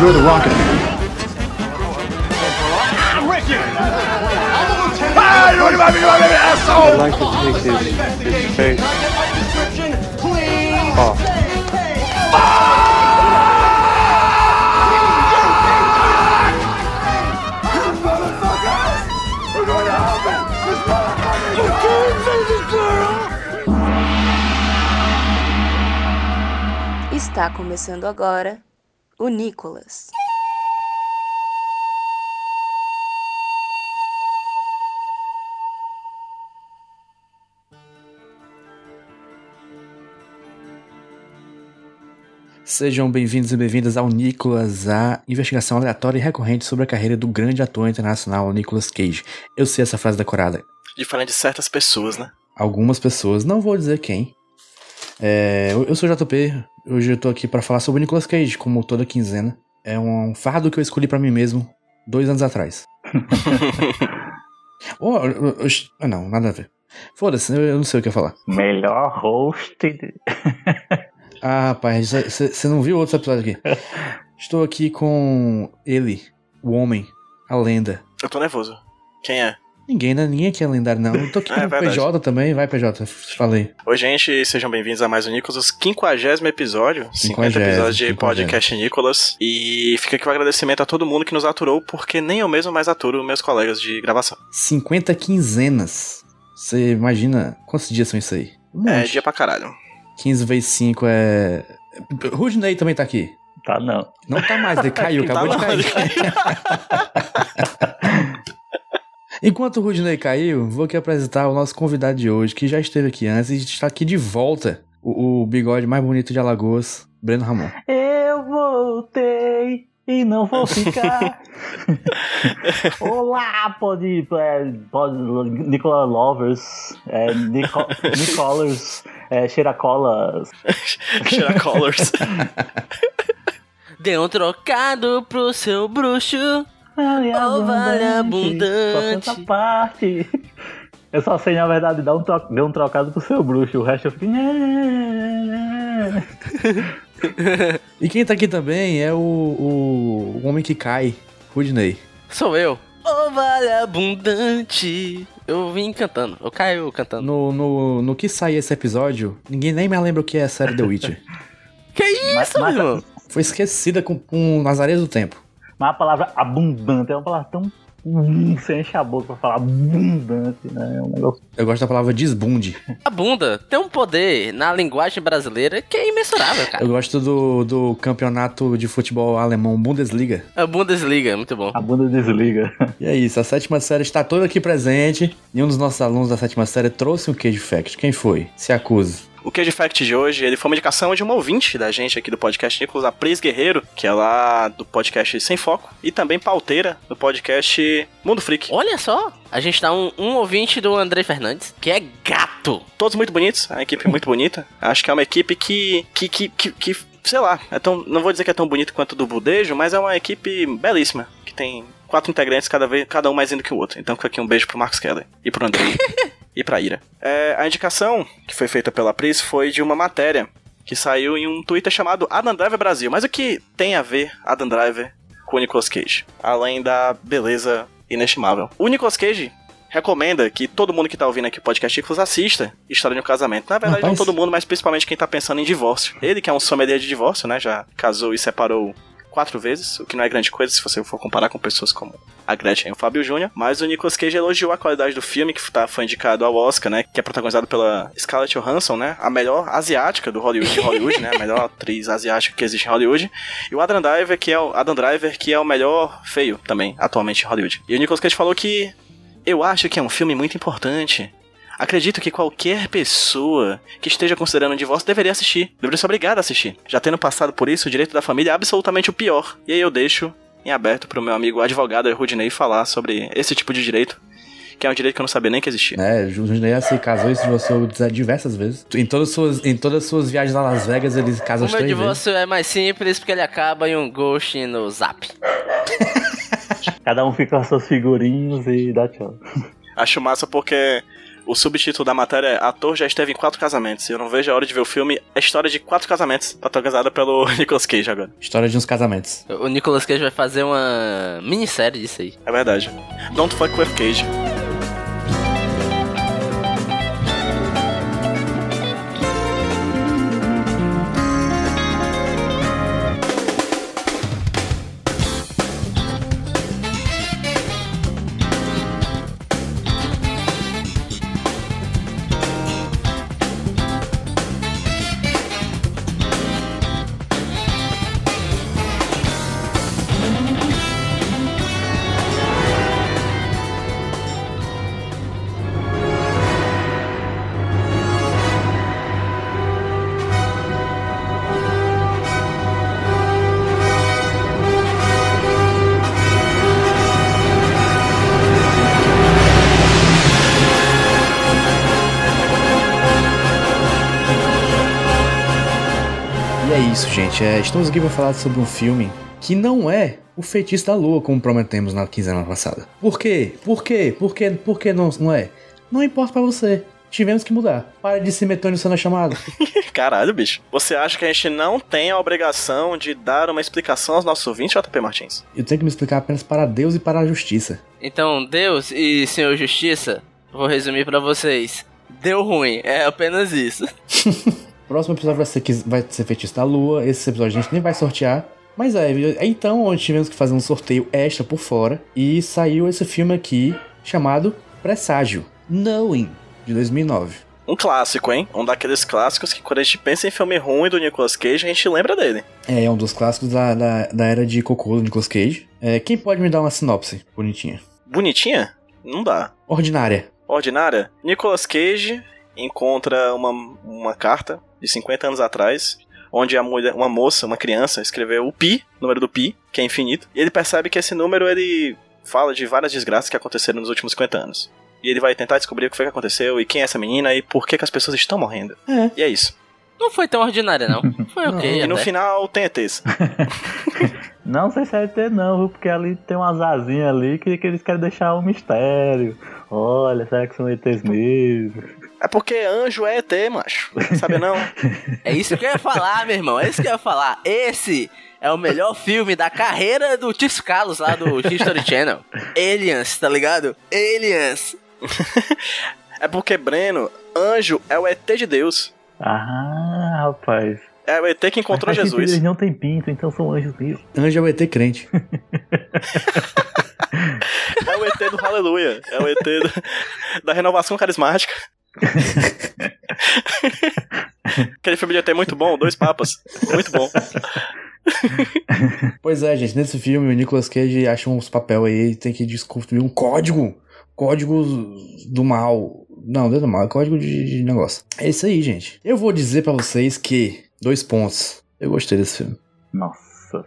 You're the Rocket Man. I'd like to take his, his face off. Está começando agora o Nicolas. Sejam bem-vindos e bem-vindas ao Nicolas, a investigação aleatória e recorrente sobre a carreira do grande ator internacional Nicolas Cage. Eu sei essa frase decorada. Diferente de certas pessoas, né? Algumas pessoas, não vou dizer quem. É, eu eu sou o JP, hoje eu tô aqui pra falar sobre o Nicolas Cage, como toda quinzena. É um fardo que eu escolhi pra mim mesmo dois anos atrás. oh, eu- eu- ah, não, nada a ver. Foda-se, eu, eu não sei o que eu ia falar. Melhor host. Ah, rapaz, você não viu outro episódio aqui? Estou aqui com ele, o homem, a lenda. Eu tô nervoso. Quem é? Ninguém, né? Ninguém aqui é lendário, não. Eu tô aqui É com o. PJ também. Vai, PJ, falei. Oi, gente, sejam bem-vindos a mais um Nicolas, 50 episódio. 50 Quinquagésimo, episódios de quinquagésimo. podcast Nicolas. E fica aqui o agradecimento a todo mundo que nos aturou, porque nem eu mesmo mais aturo meus colegas de gravação. 50 quinzenas. Você imagina quantos dias são isso aí? Um É monte. dia pra caralho. 15 vezes 5 é. Rudney também tá aqui. Tá não. Não tá mais, ele caiu, Tá acabou de não, cair. Enquanto o Rudney caiu, vou aqui apresentar o nosso convidado de hoje, que já esteve aqui antes e está aqui de volta. O, o bigode mais bonito de Alagoas, Breno Ramon. Eu voltei e não vou ficar. Olá, pode, é, pode Nicola Lovers, é, Nico, Nicolars, é, Cheiracolas. Cheira Colors. Dê um trocado pro seu bruxo. Vale Oh, vale abundante. Só essa parte. Eu só sei, na verdade, dar um, tro dê um trocado pro seu bruxo. O resto eu fico. E quem tá aqui também é o, o, o homem que cai, Rudney. Sou eu. Oh, vale abundante. Eu vim cantando. Eu caio cantando. No, no, no que sair esse episódio, ninguém nem me lembra o que é a série The Witcher. Que isso, Mas- meu mas- irmão? Foi esquecida com, com Nazaré do Tempo. Mas a palavra abundante é uma palavra tão. Hum, Você enche a boca pra falar abundante, né? É um negócio. Eu gosto da palavra desbunde. A bunda tem um poder na linguagem brasileira que é imensurável, cara. Eu gosto do, do campeonato de futebol alemão Bundesliga. A Bundesliga, muito bom. A bunda desliga. E é isso, a sétima série está toda aqui presente. E um dos nossos alunos da sétima série trouxe um Cage Fact. Quem foi? Se acuse. O Cage Fact de hoje, ele foi uma indicação de uma ouvinte da gente aqui do podcast Nicolas, a Pris Guerreiro, que é lá do podcast Sem Foco, e também pauteira do podcast Mundo Freak. Olha só, a gente tá um, um ouvinte do André Fernandes, que é gato. Todos muito bonitos, a equipe muito bonita. Acho que é uma equipe que, que, que, que, que, sei lá, é tão, não vou dizer que é tão bonito quanto do Budejo, mas é uma equipe belíssima, que tem quatro integrantes, cada, vez, cada um mais lindo que o outro. Então fica aqui um beijo pro Marcos Keller e pro André e pra Ira. É, a indicação que foi feita pela Pris foi de uma matéria que saiu em um Twitter chamado Adam Driver Brasil. Mas o que tem a ver Adam Driver com o Nicolas Cage? Além da beleza inestimável. O Nicolas Cage recomenda que todo mundo que tá ouvindo aqui o podcast Nicolas assista História de um Casamento. Na verdade, não Rapaz. todo mundo, mas principalmente quem tá pensando em divórcio. Ele que é um sommelier de divórcio, né? Já casou e separou quatro vezes, o que não é grande coisa se você for comparar com pessoas como a Gretchen e o Fábio Júnior. Mas o Nicolas Cage elogiou a qualidade do filme, que tá, foi indicado ao Oscar, né? Que é protagonizado pela Scarlett Johansson, né? A melhor asiática do Hollywood, Hollywood, né? A melhor atriz asiática que existe em Hollywood. E o Adam Driver, que é o, Adam Driver, que é o melhor feio também, atualmente em Hollywood. E o Nicolas Cage falou que eu acho que é um filme muito importante. Acredito que qualquer pessoa que esteja considerando um divórcio deveria assistir. Deveria ser obrigado a assistir. Já tendo passado por isso, o direito da família é absolutamente o pior. E aí eu deixo em aberto pro meu amigo advogado Rudinei falar sobre esse tipo de direito, que é um direito que eu não sabia nem que existia. né? O Júnior se casou e se divorciou diversas vezes. Em todas as suas, em todas as suas viagens a Las Vegas, ele casa O as meu três vezes. divórcio é mais simples porque ele acaba em um ghost no zap. Cada um fica com as suas figurinhas e dá tchau. Acho massa porque O subtítulo da matéria é Ator já esteve em quatro casamentos. E eu não vejo a hora de ver o filme. É história de quatro casamentos, protagonizada pelo Nicolas Cage agora. História de uns casamentos. O Nicolas Cage vai fazer uma minissérie disso aí. É verdade. Don't fuck with Cage. Gente. É, estamos aqui para falar sobre um filme que não é o Feitiço da Lua, como prometemos na quinzena passada. Por quê? Por quê? Por quê? Por que não, não é? Não importa pra você. Tivemos que mudar. Para de se meter no na chamada. Caralho, bicho. Você acha que a gente não tem a obrigação de dar uma explicação aos nossos ouvintes, JP Martins? Eu tenho que me explicar apenas para Deus e para a justiça. Então, Deus e Senhor Justiça, vou resumir pra vocês. Deu ruim, é apenas isso. Próximo episódio vai ser, que- vai ser Feitiço da Lua. Esse episódio a gente nem vai sortear. Mas é, é então onde tivemos que fazer um sorteio extra por fora. E saiu esse filme aqui chamado Presságio Knowing, de 2009. Um clássico, hein? Um daqueles clássicos que quando a gente pensa em filme ruim do Nicolas Cage, a gente lembra dele. É, é um dos clássicos da, da, da era de cocô do Nicolas Cage. É, quem pode me dar uma sinopse bonitinha? Bonitinha? Não dá. Ordinária. Ordinária? Nicolas Cage encontra uma, uma carta de 50 anos atrás, onde a mulher, uma moça, uma criança, escreveu o pi, número do pi, que é infinito, e ele percebe que esse número ele fala de várias desgraças que aconteceram nos últimos 50 anos. E ele vai tentar descobrir o que foi que aconteceu e quem é essa menina e por que, que as pessoas estão morrendo. É. E é isso. Não foi tão ordinária, não. Foi ok. E no até. final tem ETs. Não sei se é ET não, viu? Porque ali tem umas asinhas ali que, que eles querem deixar um mistério. Olha, será que são ETs mesmo? É porque anjo é ET, macho. Sabe não? É isso que eu ia falar, meu irmão. É isso que eu ia falar. Esse é o melhor filme da carreira do Tis Carlos lá do History Channel. Aliens, tá ligado? Aliens. É porque, Breno, anjo é o ET de Deus. Ah, rapaz. É o ET que encontrou Mas Jesus. Eles não têm pinto, então são anjos mesmo. Anjo é o ET crente. É o ET do Aleluia. É o ET do- da renovação carismática. Aquele filme de ET é muito bom, Dois Papas. Muito bom. Pois é, gente, nesse filme o Nicolas Cage acha uns papel aí, tem que desconstruir um código. Código do mal. Não, não é do mal, é código de, de negócio. É isso aí, gente. Eu vou dizer pra vocês que. Dois pontos. Eu gostei desse filme. Nossa.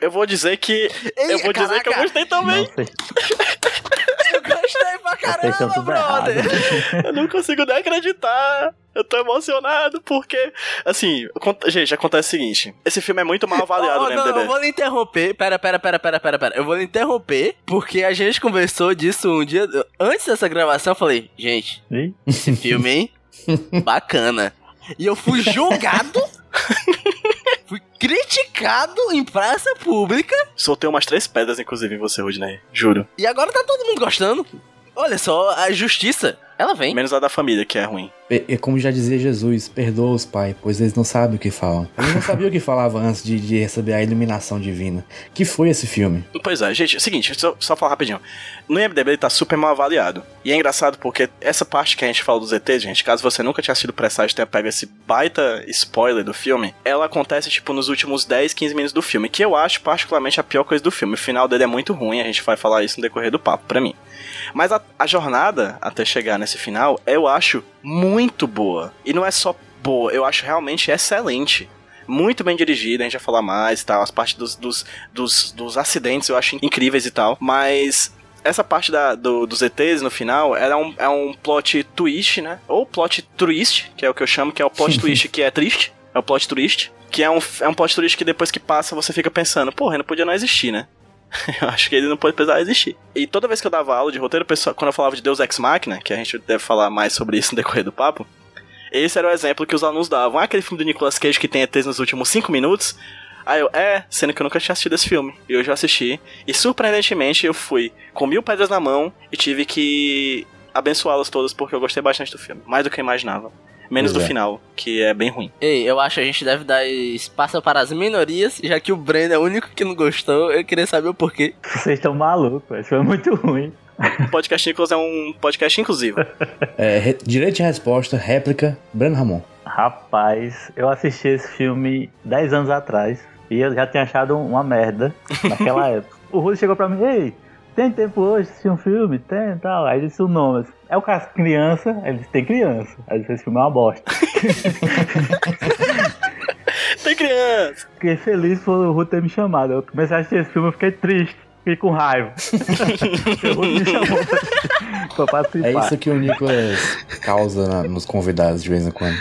Eu vou dizer que. Eu vou dizer que eu Caraca, gostei também. Nossa, Eu gostei pra caramba, errado. brother. Eu não consigo nem acreditar. Eu tô emocionado porque. Assim, gente, acontece o seguinte: esse filme é muito mal avaliado Oh, não, MDB. eu vou lhe interromper. Pera, pera, pera, pera, pera, pera. Eu vou lhe interromper porque a gente conversou disso um dia. Antes dessa gravação, eu falei, gente, esse filme, hein? Bacana. E eu fui julgado. criticado em praça pública. Soltei umas três pedras, inclusive, em você, Rudney. Juro. E agora tá todo mundo gostando. Olha só, a justiça, ela vem. Menos a da família, que é ruim. É, é como já dizia Jesus, perdoa-os, Pai, pois eles não sabem o que falam. Eles não sabiam o que falava antes de, de receber a iluminação divina. Que foi esse filme? Pois é, gente, é o seguinte, só, só falar rapidinho. No IMDB ele tá super mal avaliado. E é engraçado porque essa parte que a gente fala dos ETs, gente, caso você nunca tinha assistido Presságio e tenha pego esse baita spoiler do filme, ela acontece, tipo, nos últimos 10, 15 minutos do filme, que eu acho particularmente a pior coisa do filme. O final dele é muito ruim, a gente vai falar isso no decorrer do papo, pra mim. Mas a, a jornada até chegar nesse final, eu acho muito boa. E não é só boa, eu acho realmente excelente muito bem dirigida, a gente vai falar mais e tal. As partes dos, dos, dos, dos acidentes eu acho incríveis e tal. Mas essa parte da, do, dos ETs no final ela é um, é um plot twist, né? Ou plot twist, que é o que eu chamo, que é o plot twist que é triste. É o plot twist. Que é um, é um plot twist que depois que passa você fica pensando, porra, não podia não existir, né? Eu acho que ele não pode precisar existir. E toda vez que eu dava aula de roteiro, pessoal, quando eu falava de Deus Ex Machina, que a gente deve falar mais sobre isso no decorrer do papo, esse era o exemplo que os alunos davam. Ah, aquele filme do Nicolas Cage que tem ETs nos últimos 5 minutos. Aí eu, é, sendo que eu nunca tinha assistido esse filme. E eu já assisti. E surpreendentemente eu fui com mil pedras na mão e tive que abençoá-las todas porque eu gostei bastante do filme. Mais do que eu imaginava. Menos Pois do é. final, que é bem ruim. Ei, eu acho que a gente deve dar espaço para as minorias, já que o Breno é o único que não gostou. Eu queria saber o porquê. Vocês estão malucos, esse foi muito ruim. O podcast Nicolas é um podcast inclusivo. É, re- direito de resposta, réplica, Breno Ramon. Rapaz, eu assisti esse filme 10 anos atrás e eu já tinha achado uma merda naquela época. O Rudy chegou pra mim, ei, tem tempo hoje de assistir um filme? Tem e tal. Aí disse o nome. É o caso criança? Aí ele disse, tem criança. Aí esse filme é uma bosta. Tem criança! Fiquei feliz por o Rudy ter me chamado. Eu comecei a assistir esse filme, eu fiquei triste. Fiquei com raiva. o Rudy me chamou pra, pra participar. É isso que o Nicolas causa na- nos convidados de vez em quando.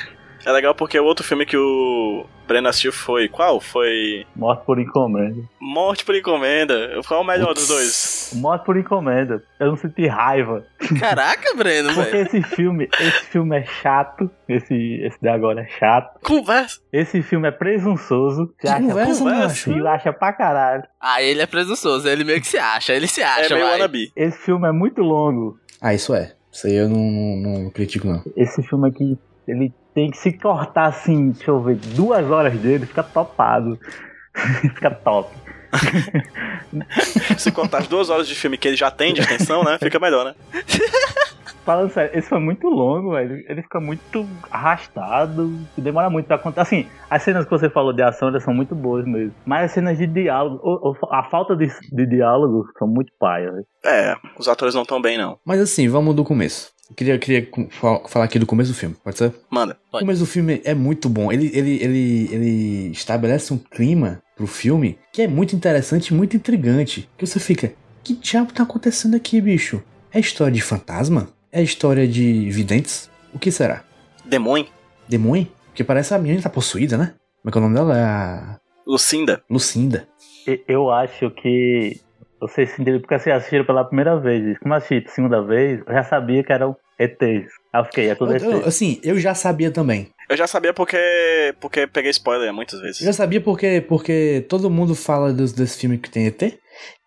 É legal porque o outro filme que o Breno assistiu foi. Qual? Foi. Morte por encomenda. Morte por Encomenda. Qual é o melhor dos dois? Morte por encomenda. Eu não senti raiva. Caraca, Breno, Porque velho. esse filme, esse filme é chato. Esse, esse de agora é chato. Conversa! Esse filme é presunçoso. Você Que acha conversa, conversa. acha pra caralho. Ah, ele é presunçoso, ele meio que se acha, ele se É acha, meio vai. wannabe. Esse filme é muito longo. Ah, isso é. Isso aí eu não, não, não critico, não. Esse filme aqui, ele tem que se cortar assim, deixa eu ver, duas horas dele, fica topado. fica top. Se cortar as duas horas de filme que ele já tem de extensão, né? Fica melhor, né? Falando sério, esse foi muito longo, velho. Ele fica muito arrastado. Demora muito pra contar. Assim, as cenas que você falou de ação elas são muito boas mesmo. Mas as cenas de diálogo, ou- ou a falta de, de diálogo são muito paia, velho. É, os atores não estão bem, não. Mas assim, vamos do começo. Eu queria, queria falar aqui do começo do filme, pode ser? Manda. O Pode. começo do filme é muito bom. Ele, ele, ele, ele estabelece um clima pro filme que é muito interessante e muito intrigante. Que você fica, que diabo tá acontecendo aqui, bicho? É história de fantasma? É história de videntes? O que será? Demônio. Demônio? Porque parece a menina tá possuída, né? Como é que é o nome dela? É a Lucinda. Lucinda. Eu acho que vocês se porque vocês assistiram pela primeira vez. Como eu assisti a segunda vez, eu já sabia que eram ETs. Aí eu fiquei, é tudo ET. Eu- assim, eu já sabia também. Eu já sabia porque. porque peguei spoiler muitas vezes. Eu já sabia porque, porque todo mundo fala dos, desse filme que tem ET.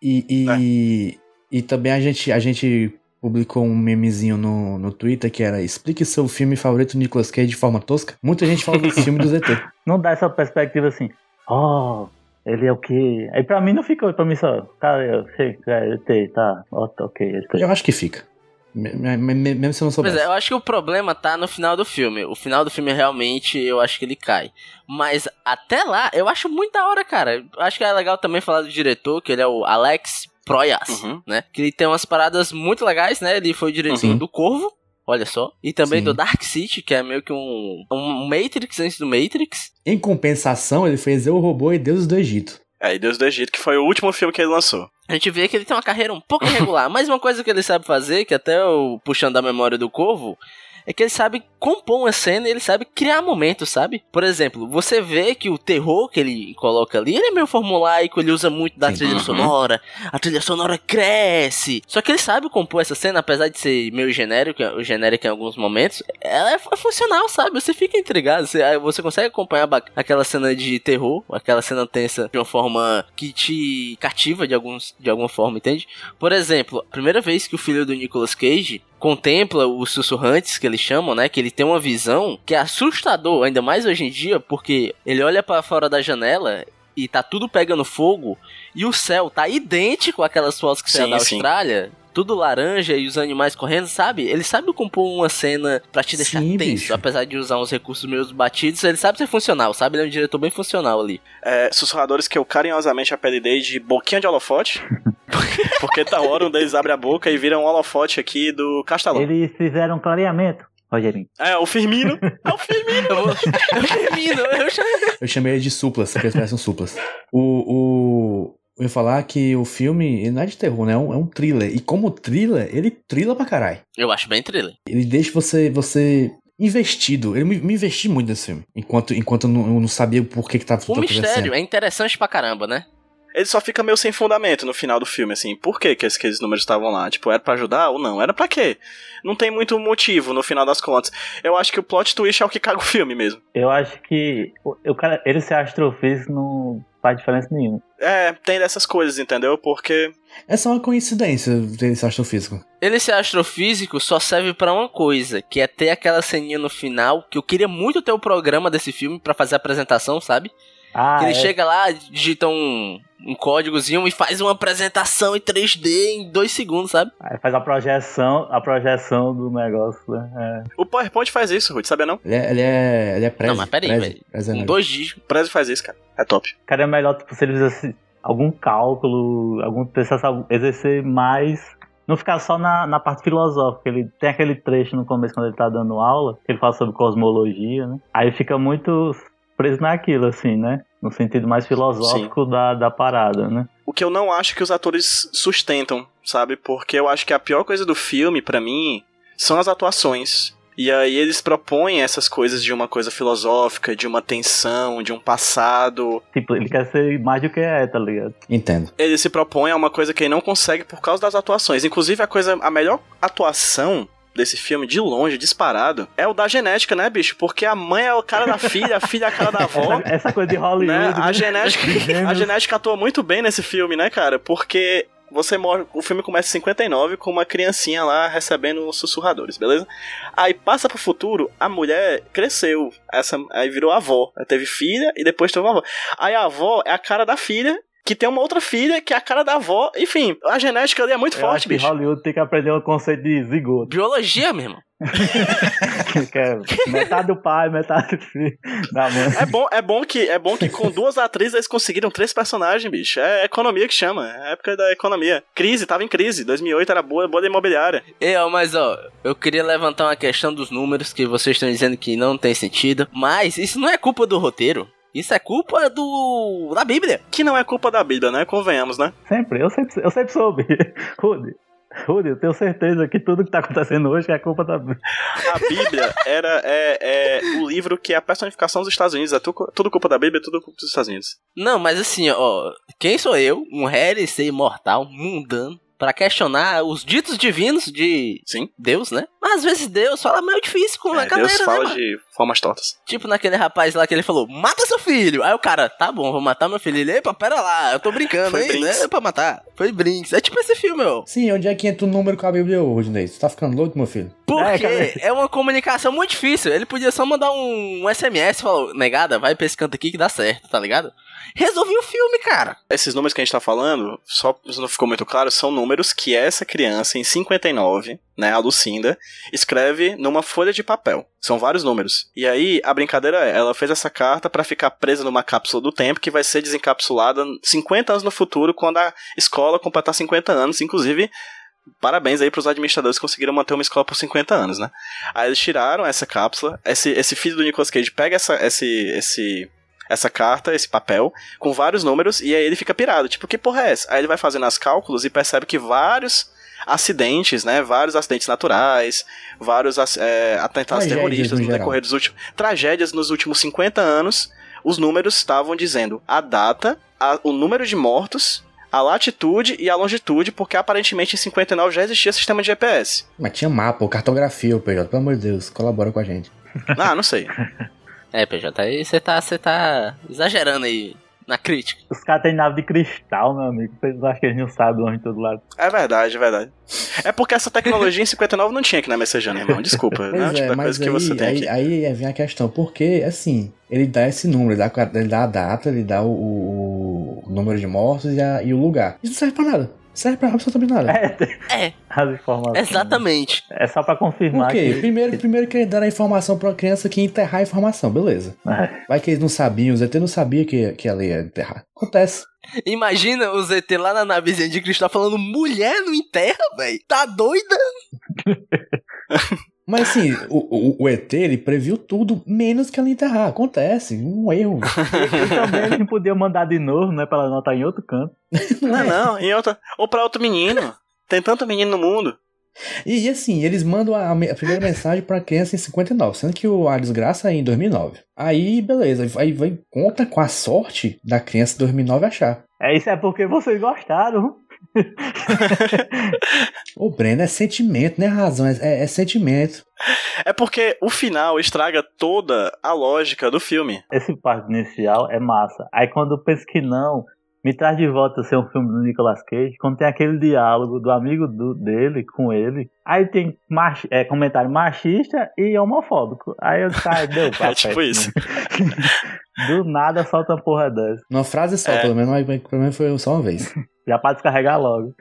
E, e, e também a gente, a gente publicou um memezinho no, no Twitter que era Explique seu filme favorito Nicolas Cage de forma tosca. Muita gente fala desse filme dos ET. Não dá essa perspectiva assim, ó, ele é o quê? Aí pra mim não ficou, pra mim só, tá, eu sei, é tá, tá, ok. Eu acho que fica. Me- me- me- Mesmo se eu não Pois soubesse. é, eu acho que o problema tá no final do filme. O final do filme realmente eu acho que ele cai. Mas até lá, eu acho muito da hora, cara. Eu acho que é legal também falar do diretor, que ele é o Alex Proyas, Uhum. né? Que ele tem umas paradas muito legais, né? Ele foi o diretor Uhum. do Corvo, olha só. E também Sim. do Dark City, que é meio que um, um Matrix antes do Matrix. Em compensação, ele fez Eu, Robô e Deuses do Egito. É, e Deus do Egito, que foi o último filme que ele lançou. A gente vê que ele tem uma carreira um pouco irregular. Mas uma coisa que ele sabe fazer, que até eu puxando da memória do Corvo, é que ele sabe compor uma cena e ele sabe criar momentos, sabe? Por exemplo, você vê que o terror que ele coloca ali, ele é meio formulaico, ele usa muito da Sim. trilha Uhum. sonora, a trilha sonora cresce. Só que ele sabe compor essa cena, apesar de ser meio genérico, genérica em alguns momentos, ela é, é funcional, sabe? Você fica intrigado, você, você consegue acompanhar aquela cena de terror, aquela cena tensa de uma forma que te cativa de, alguns, de alguma forma, entende? Por exemplo, a primeira vez que o filho do Nicolas Cage contempla os sussurrantes que eles chamam, né? Que ele tem uma visão que é assustador, ainda mais hoje em dia, porque ele olha pra fora da janela e tá tudo pegando fogo e o céu tá idêntico àquelas fotos que você Sim, da sim. Austrália. Tudo laranja e os animais correndo, sabe? Ele sabe compor uma cena pra te deixar Sim, tenso, bicho. apesar de usar uns recursos meio batidos. Ele sabe ser funcional, sabe? Ele é um diretor bem funcional ali. É, sussurradores que eu carinhosamente apelidei de boquinha de holofote. porque tá hora um deles abre a boca e vira um holofote aqui do Castelão. Eles fizeram um clareamento, Rogerinho. É, o Firmino. É o Firmino. Eu, vou... eu termino, eu já... Eu chamei ele de suplas, porque eles parecem suplas. O, o. Eu ia falar que o filme ele não é de terror, né? É um, é um thriller. E como thriller, ele trila pra caralho. Eu acho bem thriller. Ele deixa você, você investido. Eu me, me investi muito nesse filme. Enquanto, enquanto eu, não, eu não sabia por que, que tava O tudo mistério acontecendo. é interessante pra caramba, né? Ele só fica meio sem fundamento no final do filme, assim. Por que, que aqueles números estavam lá? Tipo, era pra ajudar ou não? Era pra quê? Não tem muito motivo no final das contas. Eu acho que o plot twist é o que caga o filme mesmo. Eu acho que o, o cara, ele ser astrofísico não faz diferença nenhuma. É, tem dessas coisas, entendeu? Porque. É só uma coincidência dele ser astrofísico. Ele ser astrofísico só serve pra uma coisa, que é ter aquela ceninha no final, que eu queria muito ter o programa desse filme pra fazer a apresentação, sabe? Ah, que ele é. chega lá, digita um, um códigozinho e faz uma apresentação em 3D em dois segundos, sabe? Aí faz a projeção, a projeção do negócio, né? O PowerPoint faz isso, Ruth, sabia não? Ele é, ele é, ele é prezi, Não, mas peraí, prezi, velho. prezi é Com negócio. dois dígitos. O Prezi faz isso, cara. É top. É. Cara, é melhor tipo, se ele fizesse algum cálculo, algum precisasse exercer mais. Não ficar só na, na parte filosófica. Ele tem aquele trecho no começo quando ele tá dando aula, que ele fala sobre cosmologia, né? Aí fica muito preso naquilo, assim, né? No sentido mais filosófico da, da parada, né? O que eu não acho que os atores sustentam, sabe? Porque eu acho que a pior coisa do filme, pra mim, são as atuações. E aí eles propõem essas coisas de uma coisa filosófica, de uma tensão, de um passado. Tipo, ele quer ser mais do que é, tá ligado? Entendo. Ele se propõe a uma coisa que ele não consegue por causa das atuações. Inclusive, a coisa, a melhor atuação desse filme, de longe, disparado, é o da genética, né, bicho? Porque a mãe é o cara da filha, a filha é a cara da avó. Essa, essa coisa de Hollywood. né? A né? genética, a genética atua muito bem nesse filme, né, cara? Porque você morre, o filme começa em 59 com uma criancinha lá recebendo os sussurradores, beleza? Aí passa pro futuro, a mulher cresceu, essa aí virou avó, Ela teve filha e depois teve uma avó. Aí a avó é a cara da filha que tem uma outra filha que é a cara da avó. Enfim, a genética ali é muito Eu forte, acho que bicho. Hollywood tem que aprender o conceito de zigoto. Biologia, que é metade do pai, metade do filho da mãe. É bom, é bom que é bom que com duas atrizes eles conseguiram três personagens, bicho. É economia que chama, é época da economia. Crise, tava em crise. 2008 era boa, boa da imobiliária. É, ó, mas ó, eu queria levantar uma questão dos números que vocês estão dizendo que não tem sentido, mas isso não é culpa do roteiro. Isso é culpa do da Bíblia. Que não é culpa da Bíblia, né? Convenhamos, né? Sempre, eu sempre, eu sempre soube. Rudy, Rudy, eu tenho certeza que tudo que tá acontecendo hoje é culpa da. A Bíblia era é, é o livro que é a personificação dos Estados Unidos. É tudo, tudo culpa da Bíblia, tudo culpa dos Estados Unidos. Não, mas assim, ó, quem sou eu, um ser imortal, mundano, pra questionar os ditos divinos de Sim. Deus, né? Mas às vezes Deus fala meio difícil com a É, galera, Deus né, fala mano? de formas tortas. Tipo naquele rapaz lá que ele falou, mata seu filho. Aí o cara, tá bom, vou matar meu filho. Ele, epa, pera lá, eu tô brincando, Foi hein? Não é pra matar. Foi Brinks. É tipo esse filme, ó. Sim, onde é que entra o número com a Bíblia hoje, Ney? Você tá ficando louco, meu filho? Porque É, é, uma comunicação muito difícil. Ele podia só mandar um, um SMS e falar, negada, vai pra esse canto aqui que dá certo, tá ligado? Resolvi o filme, cara. Esses números que a gente tá falando, só não ficou muito claro, são números que essa criança, em 59, né, a Lucinda, escreve numa folha de papel. São vários números. E aí, a brincadeira é, ela fez essa carta pra ficar presa numa cápsula do tempo que vai ser desencapsulada 50 anos no futuro, quando a escola completar 50 anos. Inclusive, parabéns aí pros administradores que conseguiram manter uma escola por 50 anos, né? Aí eles tiraram essa cápsula, esse, esse filho do Nicolas Cage pega essa, esse, esse, essa carta, esse papel, com vários números, e aí ele fica pirado. Tipo, que porra é essa? Aí ele vai fazendo as cálculos e percebe que vários acidentes, né? Vários acidentes naturais, vários é, atentados Tragédias, terroristas no no decorrer dos últimos. Tragédias nos últimos 50 anos. Os números estavam dizendo a data, a- o número de mortos, a latitude e a longitude, porque aparentemente em 59 já existia sistema de GPS. Mas tinha mapa, cartografia, ô PJ. Pelo amor de Deus, colabora com a gente. Ah, não sei. É, PJ, aí você tá, você tá exagerando aí na crítica. Os caras têm nave de cristal, meu amigo. Vocês acham que eles não sabem onde todo lado? É verdade, é verdade. É porque essa tecnologia em 59 não tinha aqui na Messejana, irmão. Desculpa, Pois né? é, tipo, é mas coisa que aí, você tem aí, aqui. aí vem a questão, porque, assim, ele dá esse número, ele dá, a- ele dá a data, ele dá o, o- o número de mortos e, a- e o lugar. Isso não serve pra nada. Serve pra absolutamente nada. É, É, as informações. exatamente. É só pra confirmar quê? que. Primeiro, primeiro que ele dá a informação pra uma criança que ia enterrar a informação, beleza. É. Vai que eles não sabiam, os ET não sabia que, que ela ia enterrar. Acontece. Imagina o ZT lá na navezinha de cristal falando mulher no enterra, velho. Tá doida? Mas assim, o, o, o ET, ele previu tudo, menos que ela enterrar. Acontece, um erro. E também eles não podiam mandar de novo, né? Pra ela anotar em outro canto. Não, não, em outra. Ou pra outro menino. Tem tanto menino no mundo. E, e assim, eles mandam a, a primeira mensagem pra criança em 59, sendo que o, a desgraça é em 2009. Aí, beleza, aí vai conta com a sorte da criança em 2009 achar. É isso é porque vocês gostaram. Ô, Breno, é sentimento, não é razão, é, é- é sentimento. É porque o final estraga toda a lógica do filme. Esse parte inicial é massa. Aí quando eu penso que não, me traz de volta a ser um filme do Nicolas Cage, quando tem aquele diálogo do amigo do- dele com ele. Aí tem machi- é, comentário machista e homofóbico. Aí eu saio, deu pra É tipo isso. Do nada solta uma porra dessa. Numa frase só, É. pelo menos, mas pelo menos foi só uma vez. Já para descarregar logo.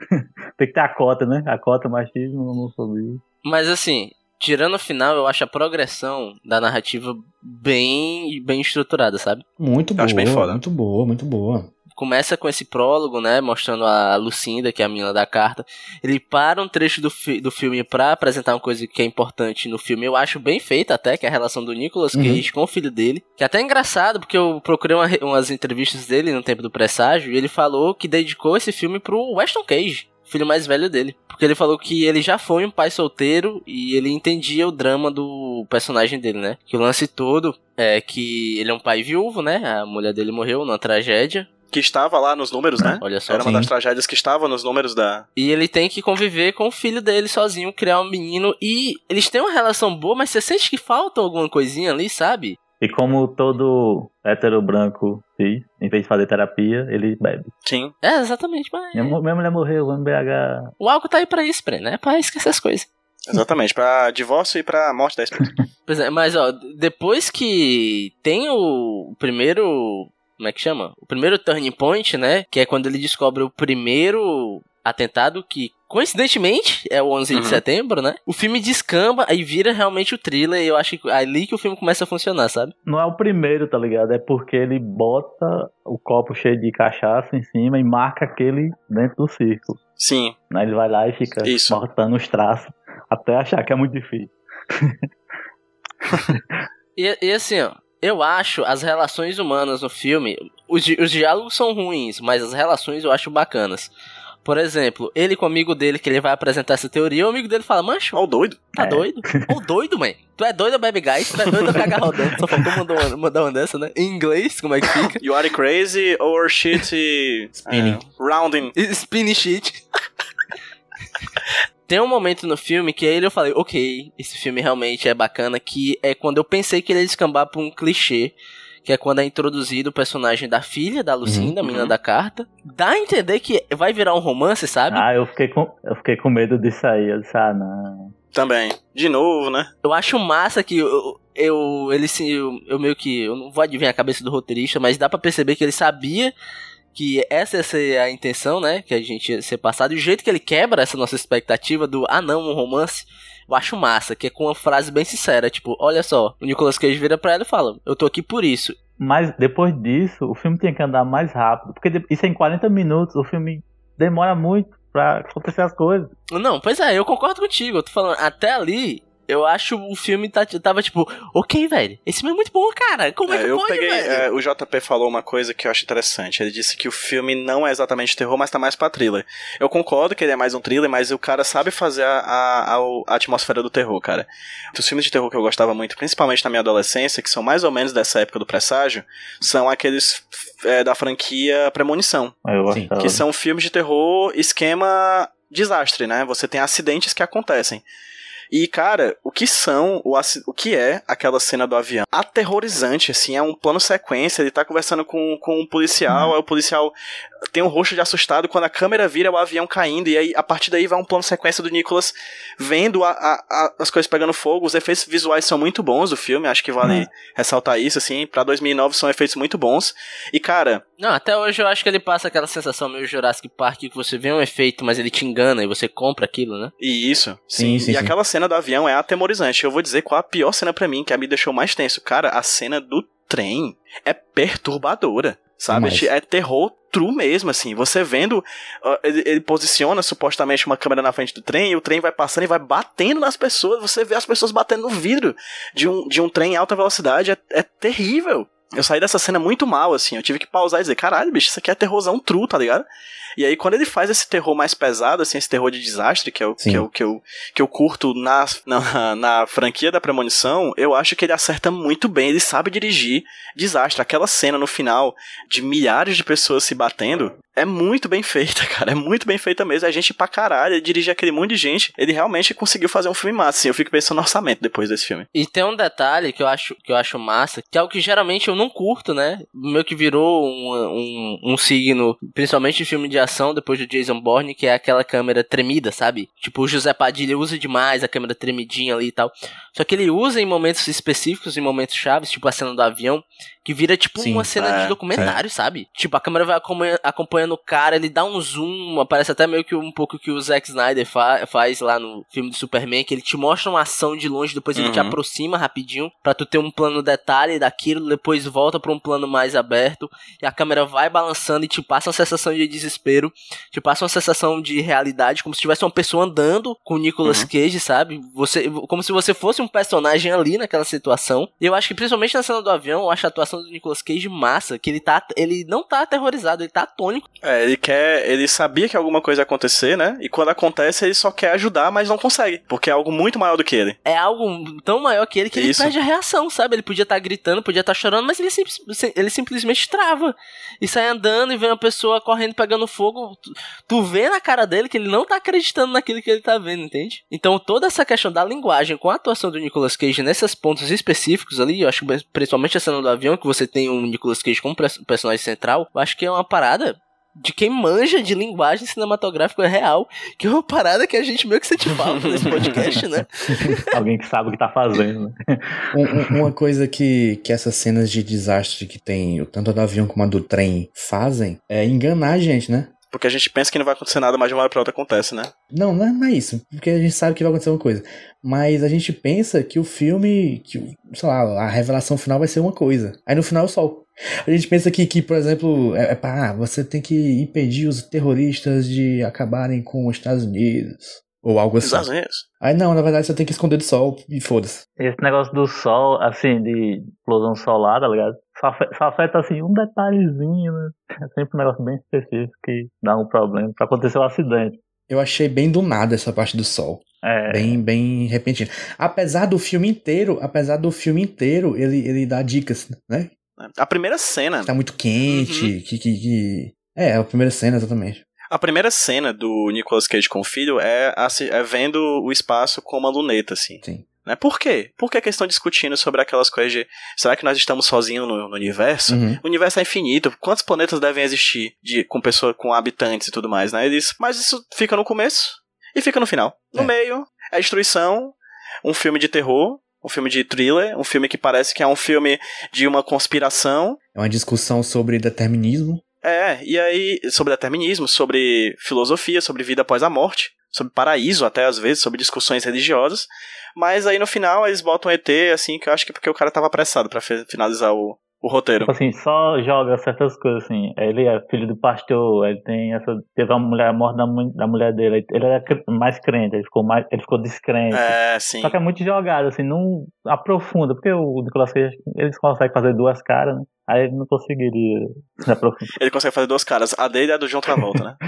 tem que ter a cota, né? A cota machismo não subiu. Mas assim, tirando o final, eu acho a progressão da narrativa bem, bem estruturada, sabe? Muito Eu boa, acho bem foda. muito boa, muito boa. Começa com esse prólogo, né? Mostrando a Lucinda, que é a menina da carta. Ele para um trecho do, fi- do filme pra apresentar uma coisa que é importante no filme. Eu acho bem feita até, que é a relação do Nicolas Uhum. Cage com o filho dele. Que é até engraçado, porque eu procurei uma umas entrevistas dele no tempo do presságio. E ele falou que dedicou esse filme pro Weston Cage. Filho mais velho dele. Porque ele falou que ele já foi um pai solteiro e ele entendia o drama do personagem dele, né? Que o lance todo é que ele é um pai viúvo, né? A mulher dele morreu numa tragédia. Que estava lá nos números, né? Olha só. Era uma Sim. das tragédias que estava nos números da. E ele tem que conviver com o filho dele sozinho, criar um menino. E eles têm uma relação boa, mas você sente que falta alguma coisinha ali, sabe? E como todo hétero branco cis, em vez de fazer terapia, ele bebe. Sim. É, exatamente. Mas Minha, minha mulher morreu, o MBH. o álcool tá aí pra isso, Breno. É pra esquecer as coisas. Exatamente. Pra divórcio e pra morte da esposa. Pois é, mas ó, depois que tem o primeiro. Como é que chama? O primeiro turning point, né? Que é quando ele descobre o primeiro atentado que. Coincidentemente, é o 11 Uhum. de setembro, né? O filme descamba, aí vira realmente o thriller, e eu acho que é ali que o filme começa a funcionar, sabe? Não é o primeiro, tá ligado? É porque ele bota o copo cheio de cachaça em cima e marca aquele dentro do círculo. Sim. Né? Ele vai lá e fica Isso. botando os traços até achar que é muito difícil. E, e assim, ó, eu acho as relações humanas no filme. Os, di- os diálogos são ruins, mas as relações eu acho bacanas. Por exemplo, ele com o amigo dele, que ele vai apresentar essa teoria, o amigo dele fala, mancho, Ó, o doido. tá É. doido? Ô doido, man. Tu é doido, bebe gás, tu é doido cagar rodando. Só faltou mandar uma, mandar uma dessa, né? Em inglês, como é que fica? You are crazy or shit. Spinning. é, rounding. Spinning shit. Tem um momento no filme que aí eu falei, ok, esse filme realmente é bacana, que é quando eu pensei que ele ia descambar pra um clichê, que é quando é introduzido o personagem da filha da Lucinda, a menina uhum. da carta. Dá a entender que vai virar um romance, sabe? Ah, eu fiquei com, eu fiquei com medo disso aí. Eu disse, ah, não. Também. De novo, né? Eu acho massa que eu, eu ele se eu, eu meio que eu não vou adivinhar a cabeça do roteirista, mas dá pra perceber que ele sabia que essa ia ser a intenção, né, que a gente ia ser passado e o jeito que ele quebra essa nossa expectativa do ah não, um romance, eu acho massa, que é com uma frase bem sincera, tipo, olha só, o Nicolas Cage vira pra ela e fala: "Eu tô aqui por isso". Mas depois disso, o filme tem que andar mais rápido. Porque isso é em 40 minutos, o filme demora muito pra acontecer as coisas. Não, pois é, eu concordo contigo, eu tô falando, até ali eu acho o filme tá, tava tipo, ok, velho, esse filme é muito bom, cara. Como é, que É, eu pode, peguei. velho? é, o JP falou uma coisa que eu acho interessante. Ele disse que o filme não é exatamente terror, mas tá mais pra thriller. Eu concordo que ele é mais um thriller, mas o cara sabe fazer a, a, a- atmosfera do terror, cara. Os filmes de terror que eu gostava muito, principalmente na minha adolescência, que são mais ou menos dessa época do presságio, são aqueles é, da franquia Premonição. Achava. Que são filmes de terror esquema desastre, né? Você tem acidentes que acontecem. E, cara, o que são, o, o que é aquela cena do avião? Aterrorizante, assim, é um plano sequência, ele tá conversando com, com um policial, aí o policial tem um rosto de assustado, quando a câmera vira o avião caindo, e aí a partir daí vai um plano sequência do Nicolas vendo a- a- a- as coisas pegando fogo, os efeitos visuais são muito bons do filme, acho que vale Uhum. ressaltar isso, assim, pra 2009 são efeitos muito bons, e cara, Não, até hoje eu acho que ele passa aquela sensação meio Jurassic Park que você vê um efeito, mas ele te engana e você compra aquilo, né? E isso, Sim, sim. sim, e sim. aquela cena do avião é atemorizante. Eu vou dizer qual a pior cena pra mim, que a me deixou mais tenso. Cara, a cena do trem é perturbadora, sabe? Demais. É terror true mesmo, assim. Você vendo, ele, ele posiciona supostamente uma câmera na frente do trem e o trem vai passando e vai batendo nas pessoas. Você vê as pessoas batendo no vidro de um, de um trem em alta velocidade. É, é terrível. Eu saí dessa cena muito mal, assim. Eu tive que pausar e dizer, caralho, bicho, isso aqui é terrorzão true, tá ligado? E aí, quando ele faz esse terror mais pesado, assim, esse terror de desastre, que é o Sim. que eu, que, eu, que eu curto na, na, na franquia da Premonição, eu acho que ele acerta muito bem. Ele sabe dirigir desastre. Aquela cena no final de milhares de pessoas se batendo é muito bem feita, cara. É muito bem feita mesmo. É gente pra caralho. Ele dirige aquele monte de gente. Ele realmente conseguiu fazer um filme massa. Assim, eu fico pensando no orçamento depois desse filme. E tem um detalhe que eu acho que eu acho massa, que é o que geralmente eu não curto, né? Meio que virou um, um, um signo, principalmente em filme de ação, depois do Jason Bourne, que é aquela câmera tremida, sabe? Tipo, o José Padilha usa demais a câmera tremidinha ali e tal. Só que ele usa em momentos específicos, em momentos chaves, tipo a cena do avião, que vira tipo Sim, uma cena é, de documentário, sabe? Tipo, a câmera vai acompanha- acompanhando o cara, ele dá um zoom, aparece até meio que um pouco que o Zack Snyder fa- faz lá no filme do Superman, que ele te mostra uma ação de longe, depois ele te Uhum. aproxima rapidinho, pra tu ter um plano detalhe daquilo, depois volta pra um plano mais aberto, e a câmera vai balançando e te passa uma sensação de desespero, te passa uma sensação de realidade, como se tivesse uma pessoa andando com o Nicolas Uhum. Cage, sabe? Você, como se você fosse um personagem ali naquela situação. E eu acho que principalmente na cena do avião, eu acho a atuação do Nicolas Cage massa, que ele tá, ele não tá aterrorizado, ele tá atônico. É, ele quer. Ele sabia que alguma coisa ia acontecer, né? E quando acontece, ele só quer ajudar, mas não consegue. Porque é algo muito maior do que ele. É algo tão maior que ele que ele Isso. perde a reação, sabe? Ele podia estar gritando, podia estar chorando, mas ele, sim- ele simplesmente trava. E sai andando e vê uma pessoa correndo, pegando fogo. Tu, tu vê na cara dele que ele não tá acreditando naquilo que ele tá vendo, entende? Então toda essa questão da linguagem com a atuação do Nicolas Cage nesses pontos específicos ali, eu acho que principalmente a cena do avião, que você tem um Nicolas Cage como pers- personagem central, eu acho que é uma parada de quem manja de linguagem cinematográfica real, que é uma parada que a gente meio que sente falta nesse podcast, né? Alguém que sabe o que tá fazendo, né? Um- um- uma coisa que, que essas cenas de desastre que tem, tanto a do avião como a do trem, fazem é enganar a gente, né? Porque a gente pensa que não vai acontecer nada, mas de uma hora pra outra acontece, né? Não, não é, não é isso, porque a gente sabe que vai acontecer uma coisa. Mas a gente pensa que o filme, que, sei lá, a revelação final vai ser uma coisa. Aí no final é o sol. A gente pensa que, que por exemplo, é, é pra, ah, você tem que impedir os terroristas de acabarem com os Estados Unidos. Ou algo assim. Estados Unidos. Aí não, na verdade você tem que esconder do sol e foda-se. Esse negócio do sol, assim, de explosão solar, tá ligado? Só afeta, só afeta, assim, um detalhezinho, né? É sempre um negócio bem específico que dá um problema pra acontecer um acidente. Eu achei bem do nada essa parte do sol. É, Bem, bem repentino. Apesar do filme inteiro, apesar do filme inteiro, ele, ele dá dicas, né? A primeira cena. Tá muito quente, que, que, que- É, a primeira cena, exatamente. A primeira cena do Nicolas Cage com o filho é, é vendo o espaço com uma luneta, assim. Sim. Né? Por quê? Por que que eles estão discutindo sobre aquelas coisas de. Será que nós estamos sozinhos no, no universo? Uhum. O universo é infinito. Quantos planetas devem existir de, com pessoa, com habitantes e tudo mais, né? Eles, mas isso fica no começo e fica no final. No É. meio, é destruição, um filme de terror, um filme de thriller, um filme que parece que é um filme de uma conspiração. É uma discussão sobre determinismo. É, e aí, sobre determinismo, sobre filosofia, sobre vida após a morte, sobre paraíso até às vezes, sobre discussões religiosas. Mas aí no final eles botam ET, assim, que eu acho que é porque o cara tava apressado pra fe- finalizar o, o roteiro. Tipo assim, só joga certas coisas assim. Ele é filho do pastor, ele tem essa. Teve uma mulher a morte da, da mulher dele. Ele era mais crente, ele ficou mais. Ele ficou descrente. É, sim. Só que é muito jogado, assim, não aprofunda, porque o Nicolas Cage, eles conseguem fazer duas caras, né? Aí ele não conseguiria se aprofundar. Ele consegue fazer duas caras, a dele e a do John Travolta, né?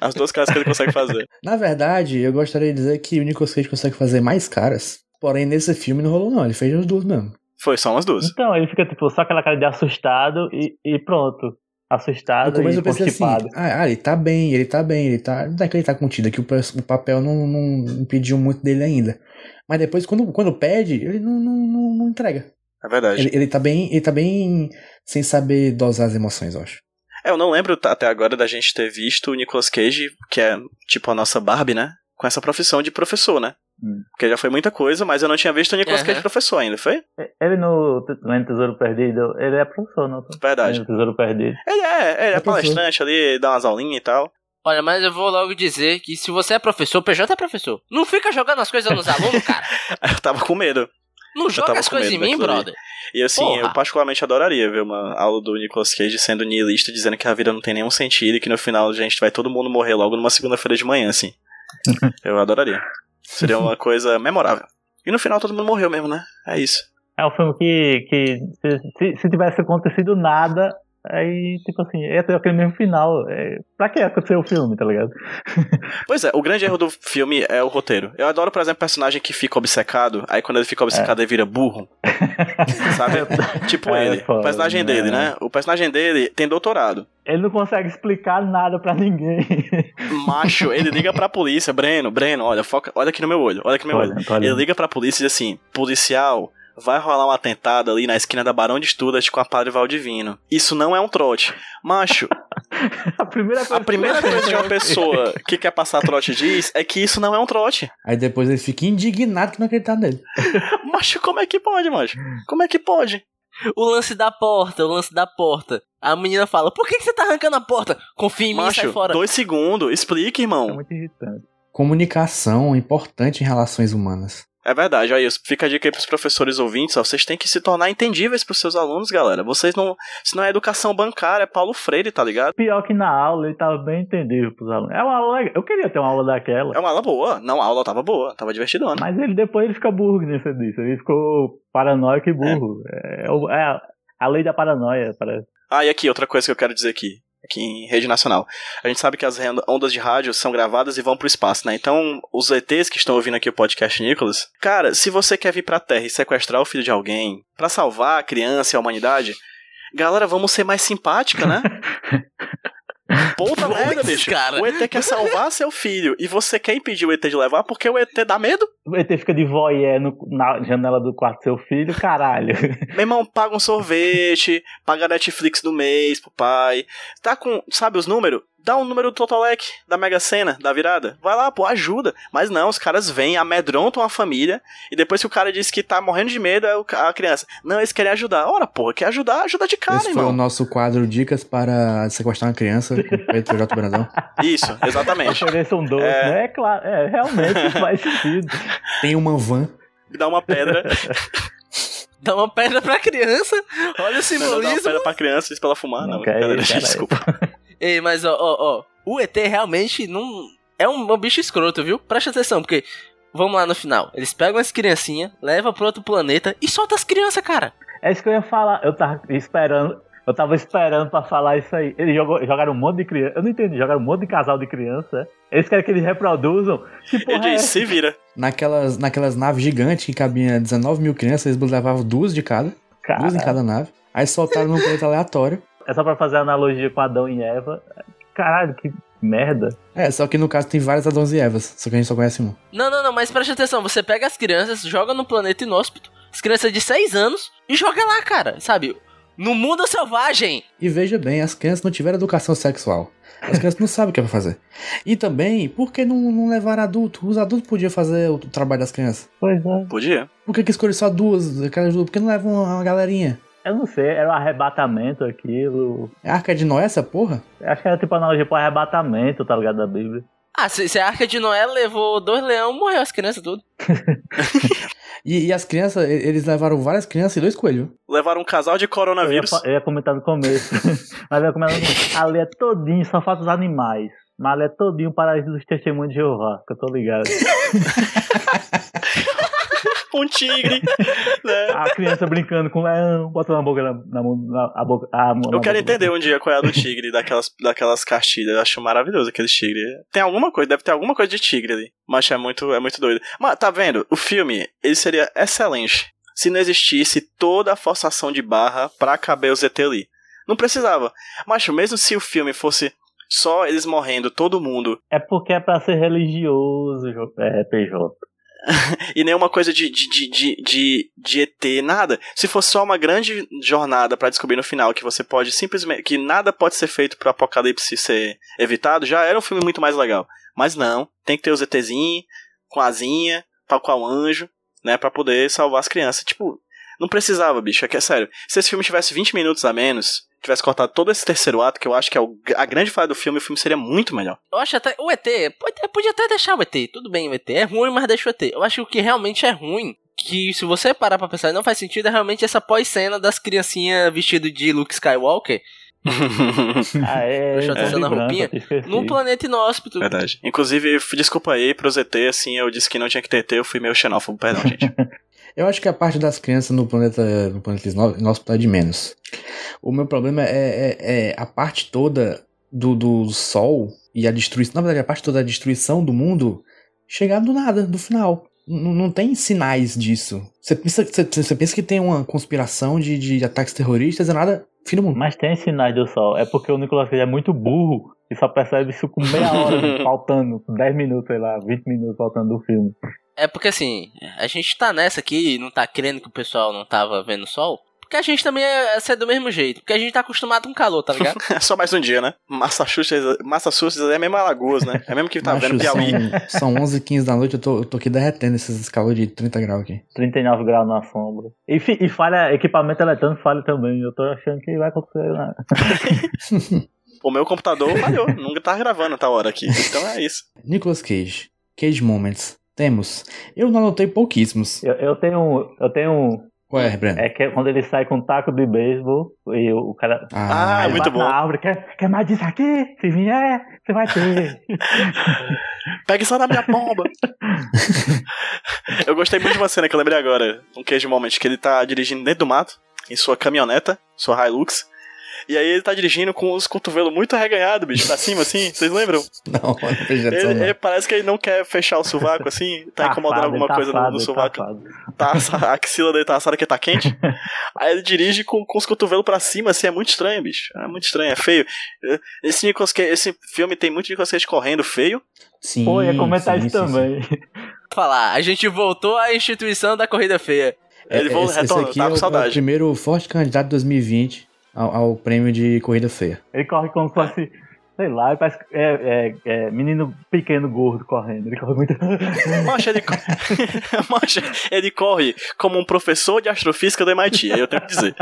As duas caras que ele consegue fazer. Na verdade, eu gostaria de dizer que o Nicolas Cage consegue fazer mais caras. Porém, nesse filme não rolou, não. Ele fez as duas mesmo. Foi só umas duas. Então, ele fica, tipo, só aquela cara de assustado e, e pronto. No Assustado começo e eu pensei assim: constipado. ah, ah, ele tá bem, ele tá bem, ele tá. Não é que ele tá contido, é que o, o papel não, não impediu muito dele ainda. Mas depois, quando, quando pede, ele não, não, não, não entrega. É verdade. Ele, ele tá bem. Ele tá bem sem saber dosar as emoções, eu acho. É, eu não lembro até agora da gente ter visto o Nicolas Cage, que é tipo a nossa Barbie, né? Com essa profissão de professor, né? Hum. Porque já foi muita coisa, mas eu não tinha visto o Nicolas Aham. Cage professor ainda, foi? Ele no, no Tesouro Perdido, ele é professor, não? Verdade. No Tesouro Perdido. Ele é, ele é, É professor. palestrante ali, dá umas aulinhas e tal. Olha, mas eu vou logo dizer que se você é professor, o PJ é professor. Não fica jogando as coisas nos alunos, cara. Eu tava com medo. Não joga tava as coisas em mim, brother. E assim, Porra. eu particularmente adoraria ver uma aula do Nicolas Cage sendo nihilista, dizendo que a vida não tem nenhum sentido e que no final a gente vai todo mundo morrer logo numa segunda-feira de manhã, assim. eu adoraria. Seria uma coisa memorável. E no final todo mundo morreu mesmo, né? É isso. É um filme que, que se, se, se tivesse acontecido nada, aí, tipo assim, ter aquele mesmo final. É, pra que acontecer o filme, tá ligado? Pois é, o grande erro do filme é o roteiro. Eu adoro, por exemplo, personagem que fica obcecado, aí quando ele fica obcecado ele vira burro. Sabe? tipo É, ele. foda, o personagem dele, né? O personagem dele tem doutorado. Ele não consegue explicar nada pra ninguém. Macho, ele liga pra polícia, Breno, Breno, olha, foca, olha aqui no meu olho, olha aqui no meu Tô olho. Ele liga pra polícia e diz assim: policial, vai rolar um atentado ali na esquina da Barão de Studas com a Padre Valdivino. Isso não é um trote. Macho, a primeira coisa, a primeira coisa de uma pessoa que quer passar trote diz é que isso não é um trote. Aí depois ele fica indignado que não acredita nele. Macho, como é que pode, macho? Como é que pode? O lance da porta, o lance da porta. A menina fala, por que, que você tá arrancando a porta? Confia em mim e sai Macho, fora. dois segundos, explica, É irmão. muito irritante. Comunicação é importante em relações humanas. É verdade, aí fica a dica aí pros professores ouvintes, ó, vocês têm que se tornar entendíveis pros seus alunos, galera. Vocês não. Se não é educação bancária, é Paulo Freire, tá ligado? Pior que na aula ele tava bem entendível pros alunos. É uma aula. Eu queria ter uma aula daquela. É uma aula boa. Não, a aula tava boa, tava divertidona. Mas ele depois ele fica burro nisso disso. Ele ficou paranoico e burro. É, o- é a lei da paranoia, parece. Ah, e aqui, outra coisa que eu quero dizer aqui. Aqui em rede nacional. A gente sabe que as ondas de rádio são gravadas e vão pro espaço, né? Então, os ETs que estão ouvindo aqui o podcast Nicholas, cara, se você quer vir pra Terra e sequestrar o filho de alguém pra salvar a criança e a humanidade, galera, vamos ser mais simpática, né? Puta merda, bicho. cara. O ET quer salvar seu filho e você quer impedir o ET de levar porque o ET dá medo? O ET fica de voyeur no- na janela do quarto do seu filho, caralho. Meu irmão, paga um sorvete, paga a Netflix do mês pro pai. Tá com, sabe os números? Dá um número do Totolec, da Mega Sena, da virada. Vai lá, pô, ajuda. Mas não, os caras vêm, amedrontam a família, e depois que o cara diz que tá morrendo de medo, é a criança. Não, eles querem ajudar. Ora, porra, quer ajudar, ajuda de cara, Esse foi o irmão. nosso quadro Dicas para sequestrar uma criança com o Pedro J. Brandão. Isso, exatamente. Um doce, É. né? É claro, é, realmente isso faz sentido. Tem uma van. Dá uma pedra, Dá uma pedra pra criança. Olha o né, dá uma simbolismo. pedra pra criança, diz pra ela fumar. Não, Não, que é isso, cara. desculpa. Ei, mas ó, ó, ó. O ET realmente não. É um, um bicho escroto, viu? Presta atenção, porque. Vamos lá no final. Eles pegam as criancinhas, levam pro outro planeta e soltam as crianças, cara. É isso que eu ia falar. Eu tava esperando. Eu tava esperando pra falar isso aí. Eles jogou- jogaram um monte de criança. Eu não entendi. Jogaram um monte de casal de criança. é? Eles querem que eles reproduzam. Que porra é diz, essa? se vira. Naquelas, naquelas naves gigantes que cabia 19 mil crianças, eles levavam duas de cada. Duas em cada nave. Aí soltaram num planeta aleatório. É só pra fazer analogia com Adão e Eva. Caralho, que merda. É, só que no caso tem vários Adãos e Evas, só que a gente só conhece um. Não, não, não, mas presta atenção. Você pega as crianças, joga no planeta inóspito, as crianças de 6 anos, e joga lá, cara. Sabe? No mundo selvagem. E veja bem, as crianças não tiveram educação sexual. As crianças não sabem o que é pra fazer. E também, por que não, não levar adulto? Os adultos podiam fazer o trabalho das crianças. Pois é. Podia. Por que, que escolheram só duas, aquelas duas? Por que não levam uma galerinha? Eu não sei, era um arrebatamento aquilo. É a Arca de Noé essa porra? Acho que era tipo analogia pro arrebatamento, tá ligado? Da Bíblia. Ah, se, se a Arca de Noé levou dois leões, morreu as crianças tudo. E, e as crianças, eles levaram várias crianças e dois coelhos. Levaram um casal de Eu ia, coronavírus. eu ia comentar no começo. Mas eu ia comentar no começo. Ali é todinho, só falta os animais. Mas ali é todinho para os testemunhos de Jeová, que eu tô ligado. Um tigre. né? A criança brincando com o leão, botando a boca na, na. Na, a boca, a na Eu quero entender um dia qual é a do tigre, daquelas, daquelas cartilhas. Eu acho maravilhoso aqueles tigres. Tem alguma coisa, deve ter alguma coisa de tigre ali. Mas é muito, é muito doido. Mas tá vendo? O filme, ele seria excelente se não existisse toda a forçação de barra pra caber o ZT ali. Não precisava. Mas mesmo se o filme fosse só eles morrendo, todo mundo, É porque é pra ser religioso, é, PJ. e nenhuma coisa de, de, de, de, de, ET, nada. Se fosse só uma grande jornada pra descobrir no final que você pode simplesmente. que nada pode ser feito pro apocalipse ser evitado, já era um filme muito mais legal. Mas não, tem que ter o ZTzinho, com asinha, tal qual anjo, né, pra poder salvar as crianças. Tipo, não precisava, bicho, é que é sério. Se esse filme tivesse 20 minutos a menos, tivesse cortado todo esse terceiro ato, que eu acho que é o- a grande falha do filme, o filme seria muito melhor. Eu acho até. O ET, pode- podia até deixar o ET. Tudo bem, o ET é ruim, mas deixa o ET. Eu acho que o que realmente é ruim, que se você parar pra pensar e não faz sentido, é realmente essa pós-cena das criancinhas vestidas de Luke Skywalker. Ah, é. Deixa eu é, na roupinha. Num planeta inóspito. Verdade. Inclusive, desculpa aí pro ZT, assim, eu disse que não tinha que ter ET, eu fui meio xenófobo, perdão, gente. Eu acho que a parte das crianças no planeta, no planeta inóspito é de menos. O meu problema é, é- é a parte toda do, do Sol e a destruição. Na verdade, a parte toda da destruição do mundo chegar do nada, do final. N- não tem sinais disso. Você pensa, você, você pensa que tem uma conspiração de, de ataques terroristas e nada. Fim do mundo. Mas tem sinais do sol. É porque o Nicolas Cage é muito burro e só percebe isso com meia hora faltando, 10 minutos, sei lá, 20 minutos faltando do filme. É porque assim, a gente tá nessa aqui e não tá querendo que o pessoal não tava vendo o sol. Porque a gente também é ser do mesmo jeito. Porque a gente tá acostumado com calor, tá ligado? É só mais um dia, né? Massachusetts, Massachusetts é mesmo Alagoas, né? É mesmo que tá Macho, vendo Piauí. São, são 11 15 da noite, eu tô, eu tô aqui derretendo esses calor de 30 graus aqui. 39 graus na sombra. E, e falha, equipamento eletrônico falha também. Eu tô achando que vai acontecer nada. O meu computador falhou, nunca tá gravando tá hora aqui. Então é isso. Nicolas Cage. Cage Moments. Temos. Eu não anotei pouquíssimos. Eu, eu tenho um- eu tenho um. Qual é, Breno? É que é quando ele sai com um taco de beisebol e o, cara. Ah, ele muito bom. Na árvore, quer, quer mais disso aqui? Se vier, você vai ter. Pegue só na minha pomba. eu gostei muito de uma cena que eu lembrei agora. Um queijo moment que ele tá dirigindo dentro do mato, em sua caminhoneta, sua Hilux. E aí ele tá dirigindo com os cotovelos muito arreganhados, bicho, pra cima, assim. Vocês lembram? Não, não Ele, não. ele parece que ele não quer fechar o sovaco, assim. Tá incomodando Safado, alguma ele coisa no, no ele sovaco. Tá, a axila dele tá assada que tá quente. Aí ele dirige com, com os cotovelos pra cima, assim, é muito estranho, bicho. É muito estranho, é feio. Esse, Nicolas Cage- esse filme tem muito Nicolas Cage correndo feio. Sim, Pô, ia comentar sim, isso sim, sim. também. Falar, a gente voltou à instituição da corrida feia. Ele É, volta, esse, esse retorna, aqui tava é com o, é o saudade. primeiro forte candidato de 2020 ao, ao prêmio de corrida feia. Ele corre como se fosse. Sei lá, parece é, é, é menino pequeno gordo correndo. Ele corre muito. Macho, ele, co- Macho, ele corre como um professor de astrofísica do MIT, aí eu tenho que dizer.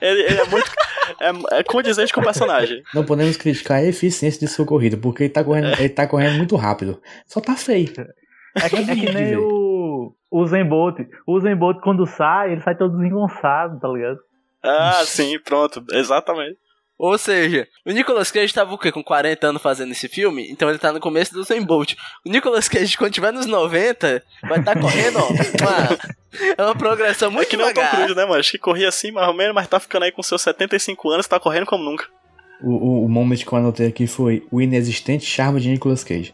Ele, ele é muito. É, é condizente com o personagem. Não podemos criticar a eficiência de sua corrida, porque ele tá correndo, ele tá correndo muito rápido. Só tá feio. É que, é que nem o, o Zen Bolt. O Zen Bolt, quando sai, ele sai todo desengonçado, tá ligado? Ah, sim, pronto, exatamente. Ou seja, o Nicolas Cage tava o quê? Com 40 anos fazendo esse filme? Então ele tá no começo do Zen Bolt. O Nicolas Cage, quando tiver nos 90, vai estar tá correndo, ó. Uma, é uma progressão É muito que nem o Tom né, mano? Acho que corria assim, mais ou menos, mas tá ficando aí com seus 75 anos, tá correndo como nunca. O, o, o moment que eu anotei aqui foi o inexistente charme de Nicolas Cage.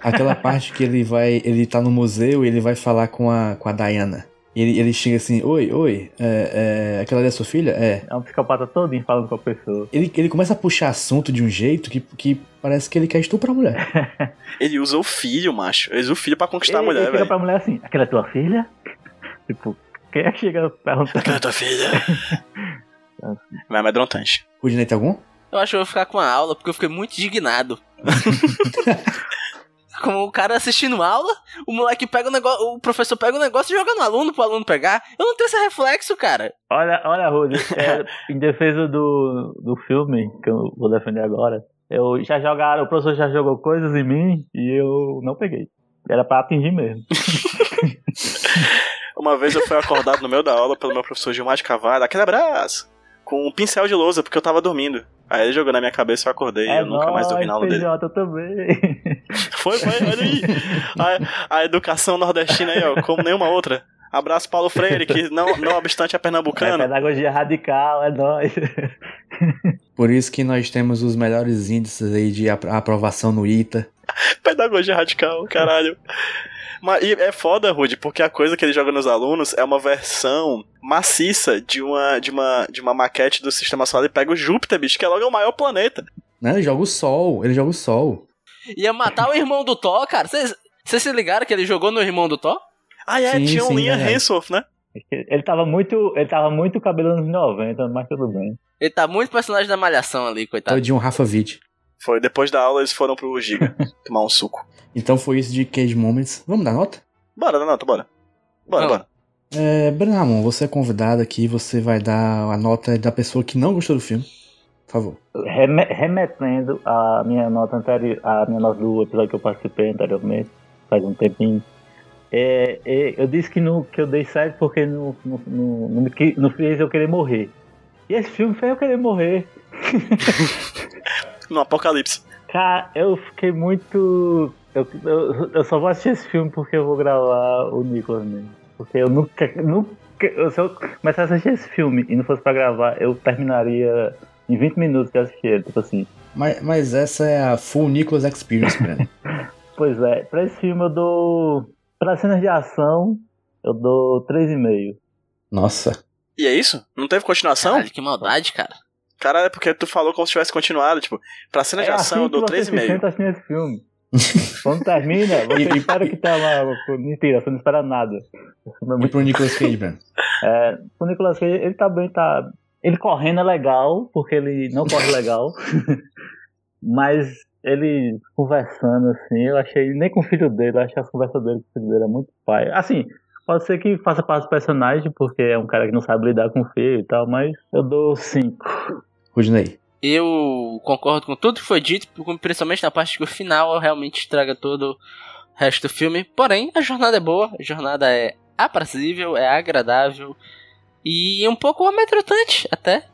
Aquela parte que ele vai. Ele tá no museu e ele vai falar com a, com a Diana. E ele, ele chega assim, oi, oi, é, é, aquela ali é sua filha? É. É um psicopata todinho falando com a pessoa. Ele, ele começa a puxar assunto de um jeito que, que parece que ele quer estuprar a mulher. Ele usa o filho, macho. Ele usa o filho pra conquistar ele, a mulher, ele chega velho. pra mulher assim: aquela é tua filha? tipo, quem é que chega perguntando? Cadê tua filha? Vai amedrontante. Rudinei tem algum? Eu acho que eu vou ficar com a aula porque eu fiquei muito indignado. Como o cara assistindo aula, o moleque pega o negócio, o professor pega o negócio e joga no aluno pro aluno pegar. Eu não tenho esse reflexo, cara. Olha, olha, Rudy, é, em defesa do, do filme, que eu vou defender agora, eu já jogaram, o professor já jogou coisas em mim e eu não peguei. Era pra atingir mesmo. Uma vez eu fui acordado no meio da aula pelo meu professor Gilmar de Cavalho, aquele abraço, com um pincel de lousa, porque eu tava dormindo. Aí ele jogou na minha cabeça e eu acordei e é eu nunca mais dormi na aula dele. PJ também. Foi, foi, olha aí. A, a educação nordestina aí, ó, como nenhuma outra. Abraço Paulo Freire, que não, não obstante é É pernambucano. pedagogia radical, é nóis. Por isso que nós temos os melhores índices aí de apro- aprovação no ITA. Pedagogia radical, caralho. Mas e é foda, Rude, porque a coisa que ele joga nos alunos é uma versão maciça de uma, de uma, de uma maquete do sistema solar. Ele pega o Júpiter, bicho, que é logo o maior planeta. Né? Ele joga o sol, ele joga o sol. Ia matar o irmão do Thor, cara. Vocês se ligaram que ele jogou no irmão do Thor? Ah, é, Sim, tinha um Linha verdade. Hemsworth, né? Ele tava muito. Ele tava muito cabelo nos 90, mas tudo bem. Ele tá muito personagem da malhação ali, coitado. Todinho Rafa Witt. Foi depois da aula eles foram pro Giga tomar um suco. Então foi isso de Cage Moments. Vamos dar nota? Bora, Donato, bora. Bora, Não. bora. É, Bernamon, você é convidado aqui, você vai dar a nota da pessoa que não gostou do filme. Por favor. Reme- remetendo a minha nota anterior, a minha nota do episódio que eu participei anteriormente, faz um tempinho. É, é, eu disse que, no, que eu dei 7 porque não, não, me que- não fez eu querer morrer. E esse filme fez eu querer morrer. No apocalipse. Cara, eu fiquei muito. Eu, eu, eu só vou assistir esse filme porque eu vou gravar o Nicolas mesmo. Porque eu nunca. nunca eu- se eu começasse a assistir esse filme e não fosse pra gravar, eu terminaria em 20 minutos de assistir ele. Tipo assim. Mas, mas essa é a Full Nicholas Experience, Breno. Pois é, pra esse filme eu dou. Pra cenas de ação, eu dou 3,5. Nossa. E é isso? Não teve continuação? Caralho, que maldade, cara. Caralho, é porque tu falou como se tivesse continuado. Tipo, pra cena de é ação assim eu dou que você se 3,5. senta assistindo esse filme. Quando termina, você E- e- espera que tenha uma. Mentira, você não espera nada. E pro Nicolas Cage, Breno? É, o Nicolas Cage, ele também tá. Ele correndo é legal, porque ele não corre legal. Mas ele conversando assim, eu achei. Nem com o filho dele, eu achei as conversas dele com o filho dele é muito pai. Assim, pode ser que faça parte do personagem, porque é um cara que não sabe lidar com o filho e tal, mas eu dou 5. Rudney. Eu concordo com tudo que foi dito, principalmente na parte que o final realmente estraga todo o resto do filme. Porém, a jornada é boa, a jornada é aprazível, é agradável e um pouco amedrontante até.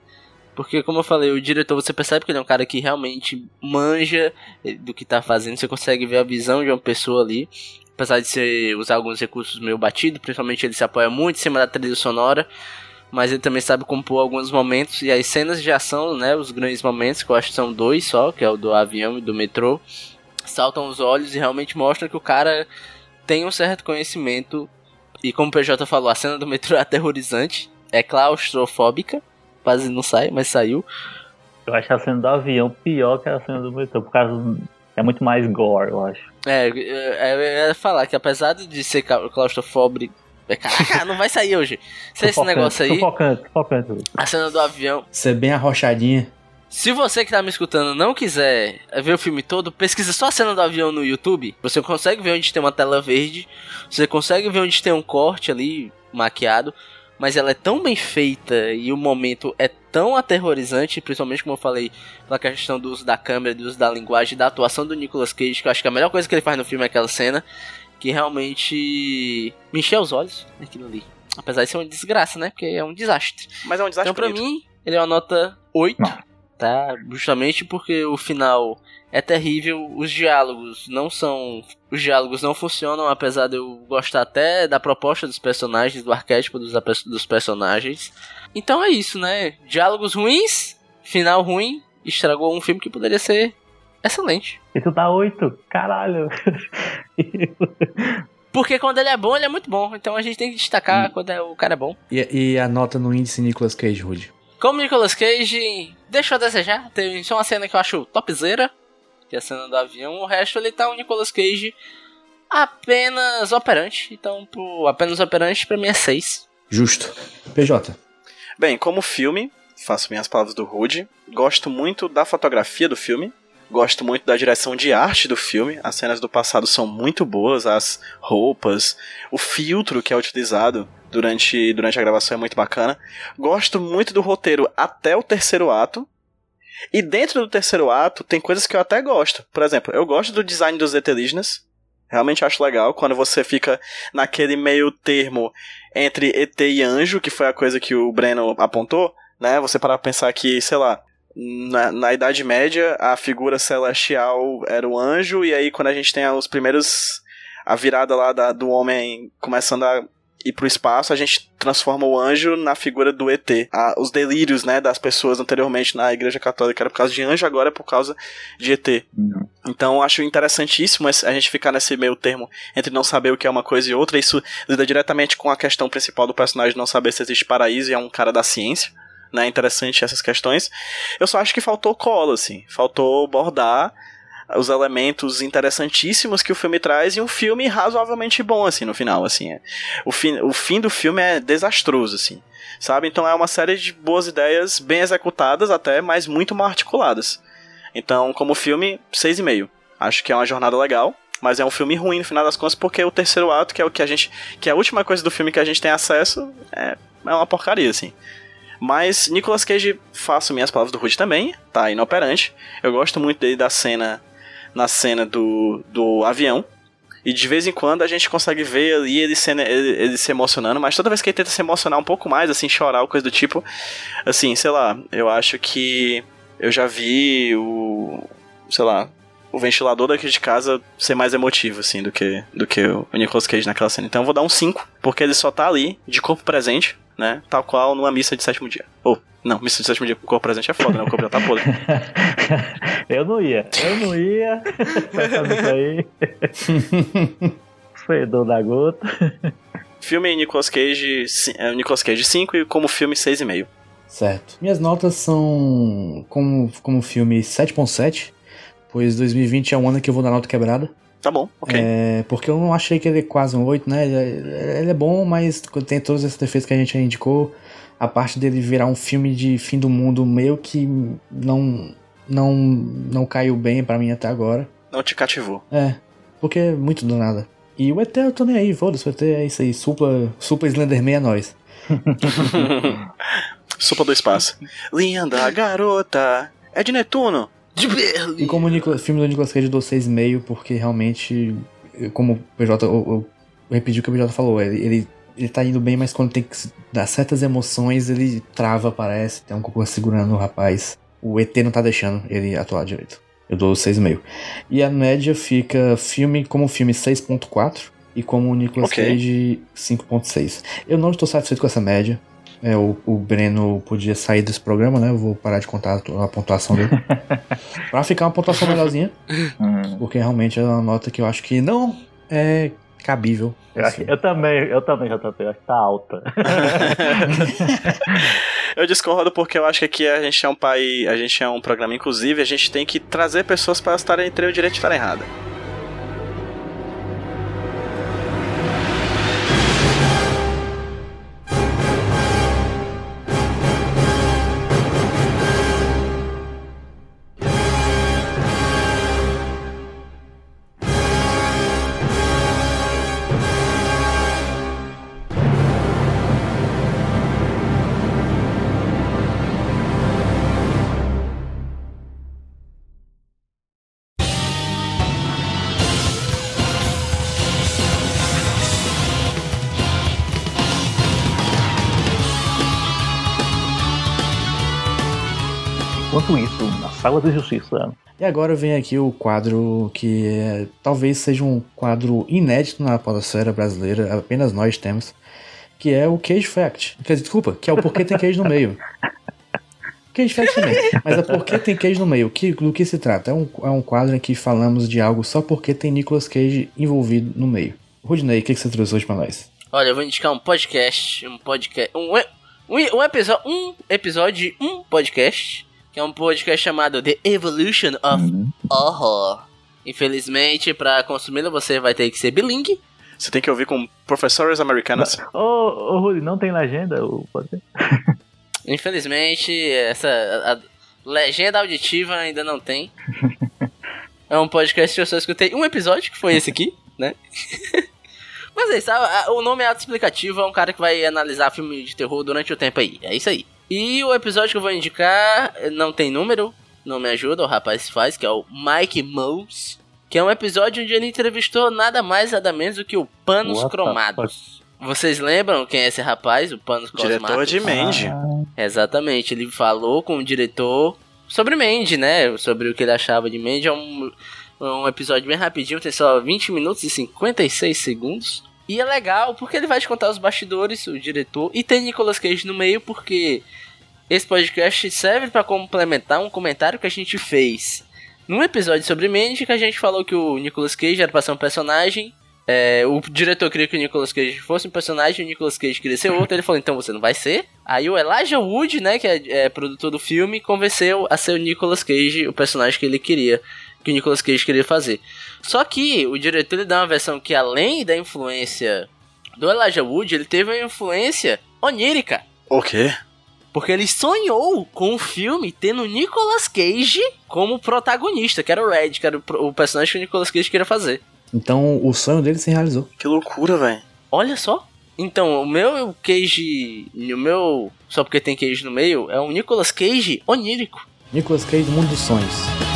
Porque, como eu falei, o diretor você percebe que ele é um cara que realmente manja do que tá fazendo, você consegue ver a visão de uma pessoa ali. Apesar de você usar alguns recursos meio batido, principalmente ele se apoia muito em cima da trilha sonora mas ele também sabe compor alguns momentos e as cenas de ação, né, os grandes momentos, que eu acho que são dois só, que é o do avião e do metrô, saltam os olhos e realmente mostram que o cara tem um certo conhecimento. E como o PJ falou, a cena do metrô é aterrorizante, é claustrofóbica, quase não sai, mas saiu. Eu acho a cena do avião pior que a cena do metrô, por causa. É muito mais gore, eu acho. É, é, eu ia falar que apesar de ser cla- claustrofóbico. é, Caraca, não vai sair hoje. Se esse negócio aí, Sufocante, sufocante. a cena do avião Ser bem arrochadinha. Se você que tá me escutando não quiser ver o filme todo, pesquisa só a cena do avião no YouTube. Você consegue ver onde tem uma tela verde, você consegue ver onde tem um corte ali maquiado, mas ela é tão bem feita e o momento é tão aterrorizante, principalmente como eu falei, pela questão do uso da câmera, do uso da linguagem, da atuação do Nicolas Cage, que eu acho que a melhor coisa que ele faz no filme é aquela cena, que realmente me encheu os olhos aquilo ali. Apesar de ser uma desgraça, né? Porque é um desastre. Mas é um desastre Então, pra bonito. mim, ele é uma nota 8. Não. Tá? Justamente porque o final é terrível. Os diálogos não são. Os diálogos não funcionam, apesar de eu gostar até da proposta dos personagens, do arquétipo dos, dos personagens. Então é isso, né? Diálogos ruins, final ruim, estragou um filme que poderia ser excelente. E tu dá 8? Caralho. Porque quando ele é bom, ele é muito bom. Então a gente tem que destacar quando é- o cara é bom. E, e a nota no índice Nicolas Cage, Rude. Como Nicolas Cage deixou a desejar, tem só uma cena que eu acho topzera, que é a cena do avião, o resto ele tá um Nicolas Cage apenas operante, então pro apenas operante pra mim é 6. Justo. PJ. Bem, como filme, faço minhas palavras do Rude. Gosto muito da fotografia do filme. Gosto muito da direção de arte do filme. As cenas do passado são muito boas, as roupas, o filtro que é utilizado durante, durante a gravação é muito bacana. Gosto muito do roteiro até o terceiro ato. E dentro do terceiro ato tem coisas que eu até gosto. Por exemplo, eu gosto do design dos alienígenas. Realmente acho legal quando você fica naquele meio termo entre ET e anjo, que foi a coisa que o Breno apontou, né? Você para pensar que, sei lá, na, na Idade Média a figura celestial era o anjo, e aí quando a gente tem os primeiros. a virada lá da- do homem começando a ir pro espaço, a gente transforma o anjo na figura do ET. Os delírios, né, das pessoas anteriormente na Igreja Católica era por causa de anjo, agora é por causa de ET. Então acho interessantíssimo a gente ficar nesse meio termo entre não saber o que é uma coisa e outra. Isso lida diretamente com a questão principal do personagem não saber se existe paraíso e é um cara da ciência. Né, interessante essas questões. Eu só acho que faltou cola, assim. Faltou bordar os elementos interessantíssimos que o filme traz e um filme razoavelmente bom, assim, no final, assim. é. O, fim, o fim do filme é desastroso, assim. Sabe? Então é uma série de boas ideias, bem executadas até, mas muito mal articuladas. Então, como filme, 6,5. Acho que é uma jornada legal, mas é um filme ruim no final das contas, porque o terceiro ato, que é o que a gente. que é a última coisa do filme que a gente tem acesso, é, é uma porcaria, assim. Mas Nicolas Cage, faço minhas palavras do Rude também, tá inoperante. Eu gosto muito dele da cena. Na cena do, do avião. E de vez em quando a gente consegue ver ali ele se, ele, ele se emocionando, mas toda vez que ele tenta se emocionar um pouco mais, assim, chorar ou coisa do tipo, assim, sei lá, eu acho que eu já vi o. sei lá. O ventilador daqui de casa ser mais emotivo, assim, do que, do que o Nicolas Cage naquela cena. Então eu vou dar um 5, porque ele só tá ali, de corpo presente, né? Tal qual numa missa de sétimo dia. Ou, não, missa de sétimo dia com corpo presente é foda, né? O corpo já tá podre. eu não ia, eu não ia. Isso aí. Fedor da gota. Filme Nicolas Cage, é, Nicolas Cage 5 e como filme 6,5. Certo. Minhas notas são como, como filme 7.7, pois 2020 é um ano que eu vou dar nota quebrada. Tá bom, ok. É, porque eu não achei que ele é quase um 8, né? Ele é, ele é bom, mas tem todos esses defeitos que a gente já indicou. A parte dele virar um filme de fim do mundo meio que não não não caiu bem pra mim até agora. Não te cativou. É, porque é muito do nada. E o ET eu tô nem aí, foda-se, o ET é isso aí, Supla, Supla Slenderman é nóis. Sopa do espaço. Linda garota. É de Netuno. De E Berlim. como o Nicolas, filme do Nicolas Cage eu dou 6,5, porque realmente, como o PJ, eu, eu, eu repeti o que o PJ falou, ele, ele, ele tá indo bem, mas quando tem que dar certas emoções, ele trava, parece, tem um cocô segurando o rapaz. O ET não tá deixando ele atuar direito. Eu dou 6,5. E a média fica filme como filme 6.4 e como o Nicolas Ok. Cage 5.6. Eu não estou satisfeito com essa média. É, o, o Breno podia sair desse programa, né? Eu vou parar de contar a pontuação dele. pra ficar uma pontuação melhorzinha. Hum. Porque realmente é uma nota que eu acho que não é cabível. Eu, acho- eu também, eu também, JP, eu acho que tá alta. Eu discordo porque eu acho que aqui a gente é um pai, a gente é um programa inclusive, a gente tem que trazer pessoas para estarem entre o direito e estar errada. Sala de justiça. E agora vem aqui o quadro que é, talvez seja um quadro inédito na podosfera brasileira, apenas nós temos, que é o Cage Fact. Quer dizer, desculpa, que é o porquê tem Cage no meio. Cage Fact também, mas é porquê tem Cage no meio. Que, do que se trata? É um, é um quadro em que falamos de algo só porque tem Nicolas Cage envolvido no meio. Rudney, o que, que você trouxe hoje pra nós? Olha, eu vou indicar um podcast, um podcast, um, um, um episódio, um episódio de um podcast, que é um podcast chamado The Evolution of Uhum. Horror. Infelizmente, pra consumi-lo você vai ter que ser bilingue. Você tem que ouvir com professores americanos. Ô, ô Rui, não tem legenda? Pode ser? Infelizmente, essa a- a legenda auditiva ainda não tem. É um podcast que eu só escutei um episódio, que foi esse aqui, né? Mas é isso, o nome é autoexplicativo, é um cara que vai analisar filme de terror durante o tempo aí. É isso aí. E o episódio que eu vou indicar não tem número, não me ajuda, o rapaz faz, que é o Mike Mouse. Que é um episódio onde ele entrevistou nada mais, nada menos do que o Panos What Cromados. Vocês lembram quem é esse rapaz, o Panos Diretor Cromados? de Mandy. Exatamente, ele falou com o diretor sobre Mandy, né? Sobre o que ele achava de Mandy. É um, um episódio bem rapidinho, tem só 20 minutos e 56 segundos. E é legal porque ele vai te contar os bastidores, o diretor, e tem Nicolas Cage no meio porque esse podcast serve para complementar um comentário que a gente fez num episódio sobre Mandy que a gente falou que o Nicolas Cage era pra ser um personagem. É, o diretor queria que o Nicolas Cage fosse um personagem, o Nicolas Cage queria ser outro, ele falou, então você não vai ser. Aí o Elijah Wood, né, que é, é produtor do filme, convenceu a ser o Nicolas Cage, o personagem que ele queria, que o Nicolas Cage queria fazer. Só que o diretor ele dá uma versão que além da influência do Elijah Wood, ele teve uma influência onírica. O quê? Porque ele sonhou com o filme tendo o Nicolas Cage como protagonista, que era o Red, que era o personagem que o Nicolas Cage queria fazer. Então o sonho dele se realizou. Que loucura, velho. Olha só. Então, o meu Cage. O meu. Só porque tem Cage no meio, é um Nicolas Cage onírico. Nicolas Cage, Mundo dos Sonhos.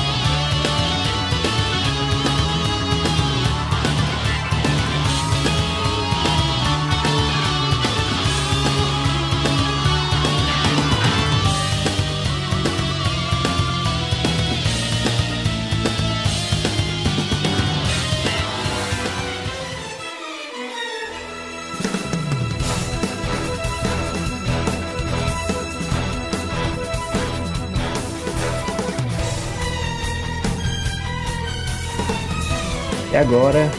Agora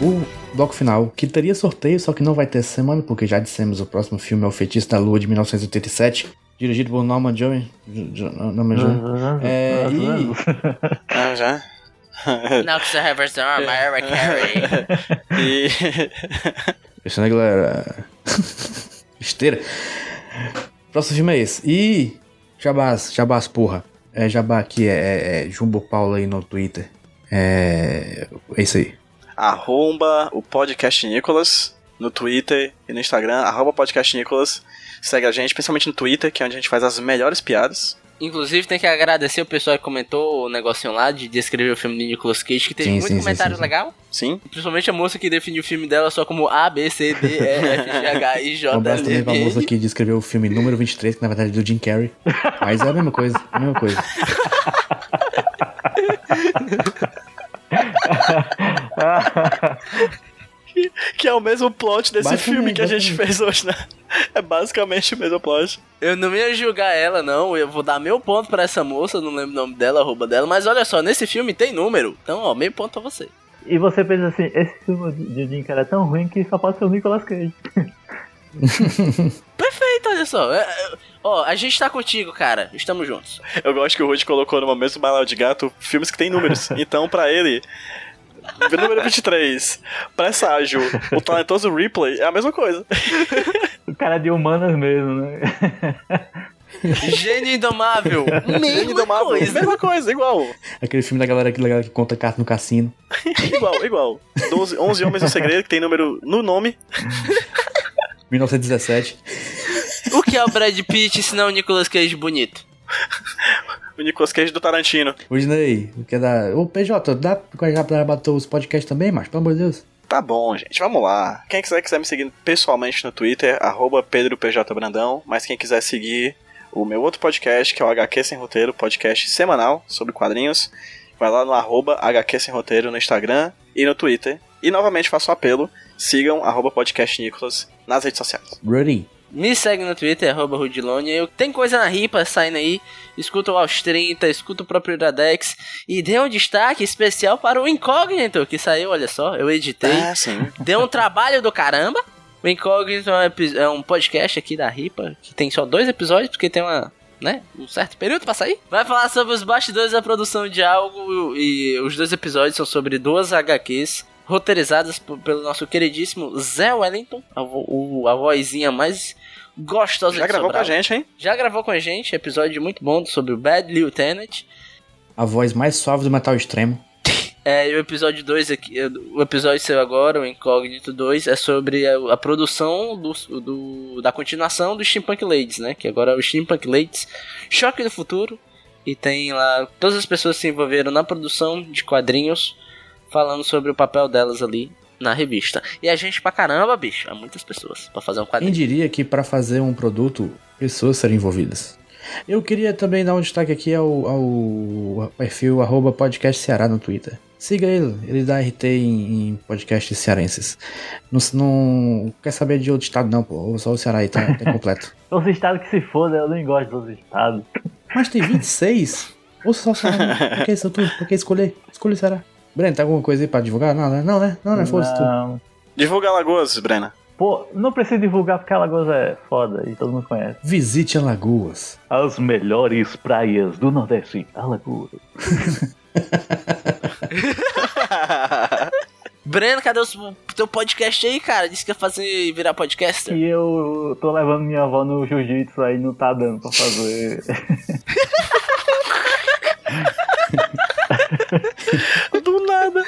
o bloco final, que teria sorteio, só que não vai ter semana, porque já dissemos, o próximo filme é O Feitiço da Lua, de 1987, dirigido por Norman Joey. Jo- Jo- Norman Joey. É, e... Ah, já? Knox the Harvest Mariah Carey. E. Isso, né, galera? Esteira. Próximo filme é esse. E. Jabás, Jabás, porra. É Jabá aqui, é, é, é Jumbo Paulo aí no Twitter. É. É isso aí. arroba o podcast Nicolas no Twitter e no Instagram, arroba podcast Nicolas. Segue a gente, principalmente no Twitter, que é onde a gente faz as melhores piadas. Inclusive, tem que agradecer o pessoal que comentou o negocinho lá de descrever o filme de Nicolas Cage, que teve Sim, muito sim, sim, comentário sim, sim. legal. Sim. Principalmente a moça que definiu o filme dela só como A, B, C, D, E, F, G, H, I, Um J, abraço também L, pra M, moça N. que descreveu o filme número 23, que na verdade é do Jim Carrey. Mas é a mesma coisa, a mesma coisa. Que é o mesmo plot desse filme que a gente fez hoje, né? É basicamente o mesmo plot. Eu não ia julgar ela, não. Eu vou dar meu ponto pra essa moça, não lembro o nome dela, arroba dela. Mas olha só, nesse filme tem número. Então, ó, meio ponto pra você. E você pensa assim, esse filme de Jim Carrey é tão ruim que só pode ser o Nicolas Cage. Perfeito, olha só. É, Ó, a gente tá contigo, cara. Estamos juntos. Eu gosto que o Rude colocou numa mesma bala de gato filmes que tem números. Então, pra ele, o número 23, presságio, o talentoso Ripley é a mesma coisa. O cara é de humanas mesmo, né? Gênio Indomável. Mesma Indomável, coisa. Mesma coisa, igual. Aquele filme da galera, que- da galera que conta carta no cassino. Igual, igual. 12, 11 Homens no Segredo, que tem número no nome. 1917. O que é o Brad Pitt se não o Nicolas Cage bonito? O Nicolas Cage do Tarantino. O Disney, o que é da. Ô, PJ, dá pra bater os podcasts também, mas pelo amor de Deus. Tá bom, gente, vamos lá. Quem quiser, quiser me seguir pessoalmente no Twitter, arroba PedroPJBrandão. Mas quem quiser seguir o meu outro podcast, que é o HQ Sem Roteiro, podcast semanal sobre quadrinhos, vai lá no arroba HQ Sem Roteiro no Instagram e no Twitter. E novamente faço o apelo, sigam arroba podcast Nicolas nas redes sociais. Ready? Me segue no Twitter, arroba Rudilone. Eu tem coisa na ripa saindo aí. Escuta o Aos 30, escuta o próprio Iradex. E dê um destaque especial para o Incógnito, que saiu, olha só, eu editei. Ah, sim. Deu um trabalho do caramba. O Incógnito é um, é um podcast aqui da Ripa, que tem só dois episódios, porque tem uma. Né? Um certo período pra sair. Vai falar sobre os bastidores da produção de algo e os dois episódios são sobre duas HQs roteirizadas pelo nosso queridíssimo Zé Wellington, a, vo- o- a vozinha mais gostosa Já gravou com a Sobral. gente, hein? Já gravou com a gente, episódio muito bom sobre o Bad Lieutenant. A voz mais suave do metal extremo. É, e o episódio 2 aqui, o episódio seu agora, o Incógnito 2, é sobre a, a produção do, do- da continuação do Steampunk Ladies, né? Que agora é o Steampunk Ladies Choque do Futuro. E tem lá todas as pessoas que se envolveram na produção de quadrinhos, falando sobre o papel delas ali na revista. E a gente pra caramba, bicho, há muitas pessoas pra fazer um Quem quadrinho. diria que para fazer um produto, pessoas serem envolvidas? Eu queria também dar um destaque aqui ao, ao perfil arroba podcast Ceará no Twitter. Siga ele, ele dá RT em, em podcasts cearenses. Não, não quer saber de outro estado não, pô. Só o Ceará aí tá, tá completo. Os estados que se foda, eu nem gosto dos estados. Mas tem 26? Ou só o Ceará? Por que? Por que escolher? Escolha o Ceará. Breno, tem alguma coisa aí pra divulgar? Não, né? Não, né? Não, né? Foda-se tudo. Divulga Alagoas, Brena. Pô, não precisa divulgar porque Alagoas é foda e todo mundo conhece. Visite Alagoas. As melhores praias do Nordeste, Alagoas. Breno, cadê o teu podcast aí, cara? Disse que ia fazer virar podcaster. E eu tô levando minha avó no jiu-jitsu aí, não tá dando pra fazer. Do nada.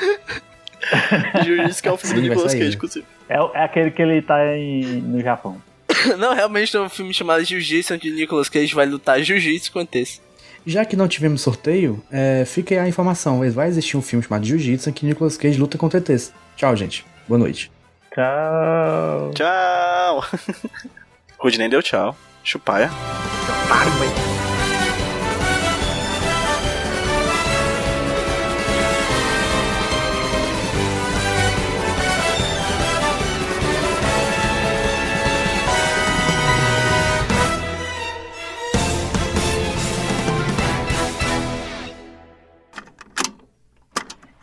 Jiu-Jitsu que é o filme Sim, do Nicolas Cage, né? inclusive. É, é aquele que ele tá em, no Japão. Não, realmente tem um filme chamado Jiu-Jitsu, onde Nicolas Cage vai lutar Jiu-Jitsu com esse. Já que não tivemos sorteio, é, fica aí a informação. Vai existir um filme chamado Jiu-Jitsu em que Nicolas Cage luta contra ETs. Tchau, gente. Boa noite. Tchau. Tchau. Rude nem deu tchau. Chupaia. Eu